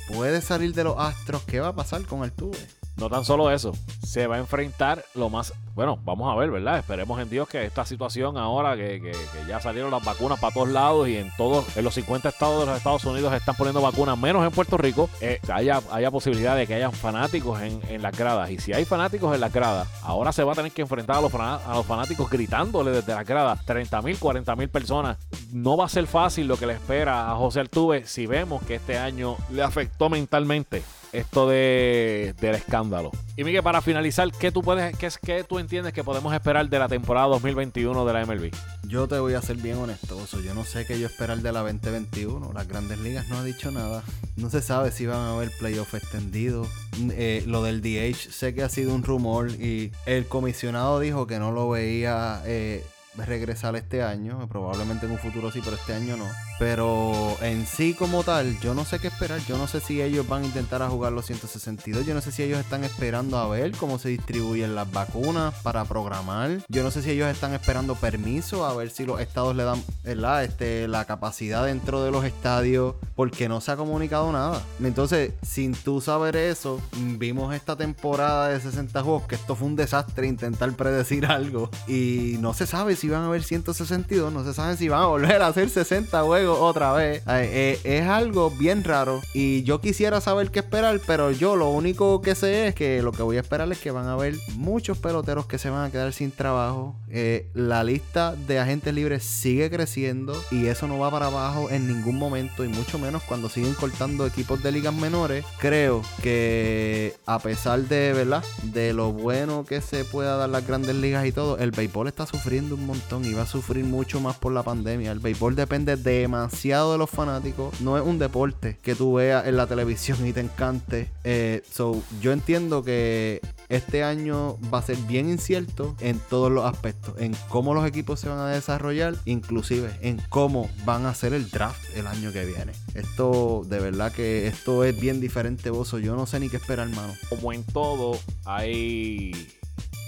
puedes salir de los astros, ¿qué va a pasar con el tuve? No tan solo eso, se va a enfrentar lo más. Bueno, vamos a ver, ¿verdad? Esperemos en Dios que esta situación ahora, que, ya salieron las vacunas para todos lados y en todos, en los 50 estados de los Estados Unidos están poniendo vacunas, menos en Puerto Rico, eh, haya, haya posibilidad de que haya fanáticos en, en, las gradas. Y si hay fanáticos en las gradas, ahora se va a tener que enfrentar a los, a los fanáticos gritándole desde las gradas, 30 mil, 40 mil personas. No va a ser fácil lo que le espera a José Altuve si vemos que este año le afectó mentalmente esto de, del escándalo. Y Miguel, para finalizar, ¿qué tú puedes, qué, qué tú entiendes que podemos esperar de la temporada 2021 de la MLB? Yo te voy a ser bien honestoso. Yo no sé qué yo esperar de la 2021. Las grandes ligas no han dicho nada. No se sabe si van a haber playoffs extendidos. Eh, lo del DH sé que ha sido un rumor y el comisionado dijo que no lo veía eh, regresar este año. Probablemente en un futuro sí, pero este año no. Pero en sí como tal, yo no sé qué esperar. Yo no sé si ellos van a intentar jugar los 162. Yo no sé si ellos están esperando a ver cómo se distribuyen las vacunas para programar. Yo no sé si ellos están esperando permiso a ver si los estados le dan Este, la capacidad dentro de los estadios. Porque no se ha comunicado nada. Entonces, sin tú saber eso, vimos esta temporada de 60 juegos que esto fue un desastre intentar predecir algo. Y no se sabe van a haber 162. No se sabe si van a volver a hacer 60 juegos otra vez. Eh, es algo bien raro. Y yo quisiera saber qué esperar, pero yo lo único que sé es que lo que voy a esperar es que van a haber muchos peloteros que se van a quedar sin trabajo. Eh, la lista de agentes libres sigue creciendo y eso no va para abajo en ningún momento y mucho menos cuando siguen cortando equipos de ligas menores. Creo que a pesar de, ¿verdad? De lo bueno que se pueda dar las grandes ligas y todo, el béisbol está sufriendo un montón y va a sufrir mucho más por la pandemia. El béisbol depende de demasiado de los fanáticos. No es un deporte que tú veas en la televisión y te encante. Eh, so, yo entiendo que este año va a ser bien incierto en todos los aspectos. En cómo los equipos se van a desarrollar, inclusive en cómo van a hacer el draft el año que viene. Esto, de verdad que esto es bien diferente, Bozo. Yo no sé ni qué esperar, hermano. Como en todo, hay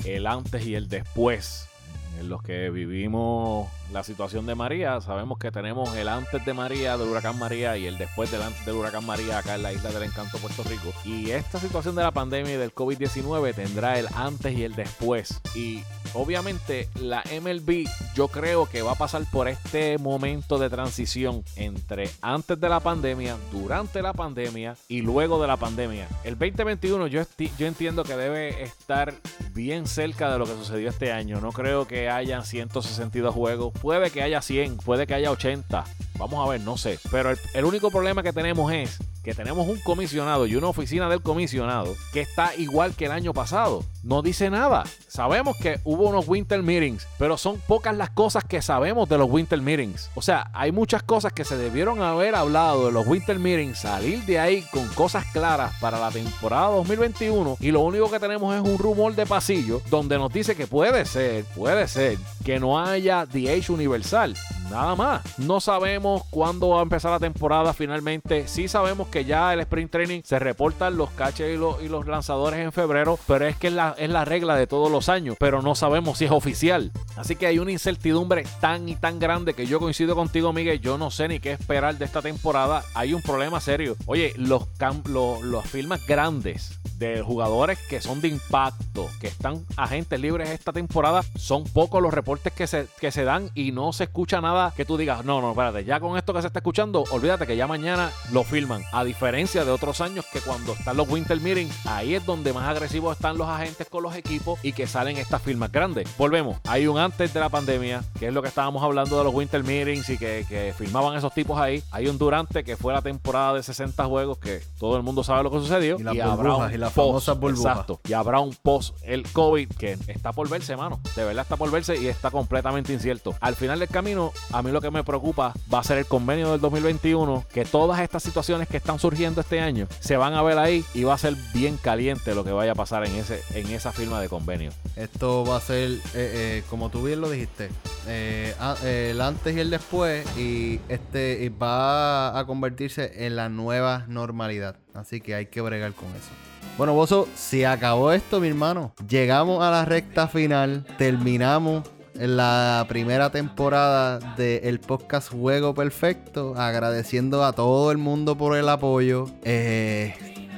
el antes y el después en los que vivimos la situación de María. Sabemos que tenemos el antes de María, del huracán María, y el después del antes del huracán María acá en la isla del encanto Puerto Rico. Y esta situación de la pandemia y del COVID-19 tendrá el antes y el después. Y obviamente la MLB yo creo que va a pasar por este momento de transición entre antes de la pandemia, durante la pandemia y luego de la pandemia. El 2021 yo, yo entiendo que debe estar bien cerca de lo que sucedió este año. No creo que hayan 162 juegos puede que haya 100, puede que haya 80. Vamos a ver, no sé. Pero el, único problema que tenemos es que tenemos un comisionado y una oficina del comisionado que está igual que el año pasado. No dice nada. Sabemos que hubo unos winter meetings, pero son pocas las cosas que sabemos de los winter meetings. O sea, hay muchas cosas que se debieron haber hablado de los winter meetings, salir de ahí con cosas claras para la temporada 2021 y lo único que tenemos es un rumor de pasillo donde nos dice que puede ser, puede ser que no haya DH universal. Nada más. No sabemos cuándo va a empezar la temporada finalmente. Sí sabemos que ya el sprint training se reportan los caches y los, lanzadores en febrero, pero es que es la, es la regla de todos los años, pero no sabemos si es oficial. Así que hay una incertidumbre tan y tan grande que yo coincido contigo, Miguel. Yo no sé ni qué esperar de esta temporada. Hay un problema serio. Oye, los, los, los firmas grandes de jugadores que son de impacto, que están agentes libres esta temporada, son pocos los reportes que se, que se dan y no se escucha nada que tú digas, no, no, espérate, ya con esto que se está escuchando, olvídate que ya mañana lo filman. A diferencia de otros años que cuando están los Winter Meetings, ahí es donde más agresivos están los agentes con los equipos y que salen estas firmas grandes. Volvemos, hay un antes de la pandemia, que es lo que estábamos hablando de los Winter Meetings y que, que firmaban esos tipos ahí. Hay un durante que fue la temporada de 60 juegos que todo el mundo sabe lo que sucedió. Y, habrá un la famosa burbuja. Exacto. Y habrá un post el COVID que está por verse, mano. De verdad está por verse y está completamente incierto. Al final del camino, a mí lo que me preocupa va a ser el convenio del 2021, que todas estas situaciones que están surgiendo este año se van a ver ahí y va a ser bien caliente lo que vaya a pasar en ese en esa firma de convenio. Esto va a ser, eh, eh, como tú bien lo dijiste, eh, el antes y el después y este va a convertirse en la nueva normalidad. Así que hay que bregar con eso. Bueno, Bozo, si acabó esto, mi hermano. Llegamos a la recta final, terminamos en la primera temporada del podcast Juego Perfecto, agradeciendo a todo el mundo por el apoyo. Eh,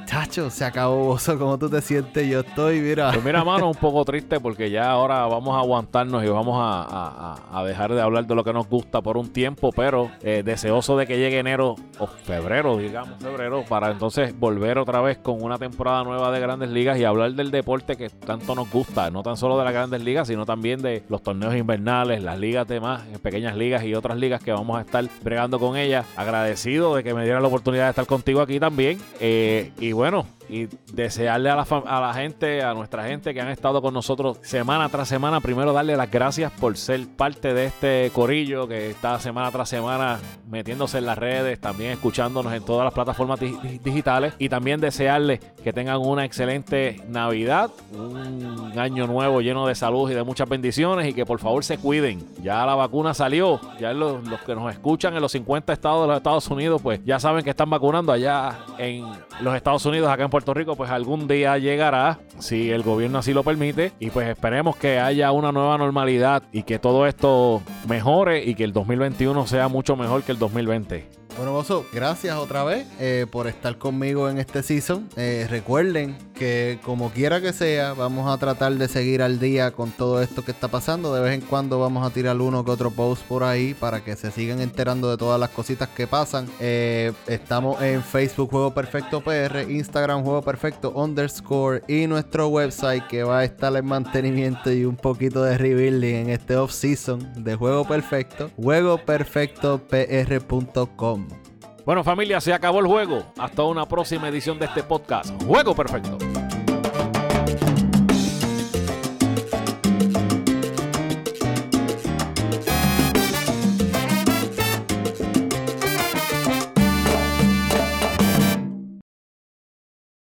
Chacho, se acabó Bozo, ¿cómo tú te sientes? Yo estoy, mira. Pues mira, mano, un poco triste porque ya ahora vamos a aguantarnos y vamos a, dejar de hablar de lo que nos gusta por un tiempo, pero eh, deseoso de que llegue enero o febrero, digamos, febrero, para entonces volver otra vez con una temporada nueva de grandes ligas y hablar del deporte que tanto nos gusta, no tan solo de las grandes ligas, sino también de los torneos invernales, las ligas de más, pequeñas ligas y otras ligas que vamos a estar bregando con ellas. Agradecido de que me diera la oportunidad de estar contigo aquí también. Eh, y bueno, y desearle a la, a la gente, a nuestra gente que han estado con nosotros semana tras semana, primero darle las gracias por ser parte de este corillo que está semana tras semana metiéndose en las redes, también escuchándonos en todas las plataformas digitales y también desearle que tengan una excelente Navidad, un año nuevo lleno de salud y de muchas bendiciones y que por favor se cuiden. Ya la vacuna salió, ya los, los que nos escuchan en los 50 estados de los Estados Unidos, pues ya saben que están vacunando allá en los Estados Unidos, acá en Puerto Rico, pues algún día llegará, si el gobierno así lo permite, y pues esperemos que haya una nueva normalidad y que todo esto mejore y que el 2021 sea mucho mejor que el 2020. Bueno, Bozo, gracias otra vez eh, por estar conmigo en este season. Eh, recuerden que como quiera que sea, vamos a tratar de seguir al día con todo esto que está pasando. De vez en cuando vamos a tirar uno que otro post por ahí para que se sigan enterando de todas las cositas que pasan. Eh, estamos en Facebook Juego Perfecto PR, Instagram Juego Perfecto underscore y nuestro website que va a estar en mantenimiento y un poquito de rebuilding en este off season de Juego Perfecto, juegoperfectopr.com. Bueno familia, se acabó el juego. Hasta una próxima edición de este podcast. Juego perfecto.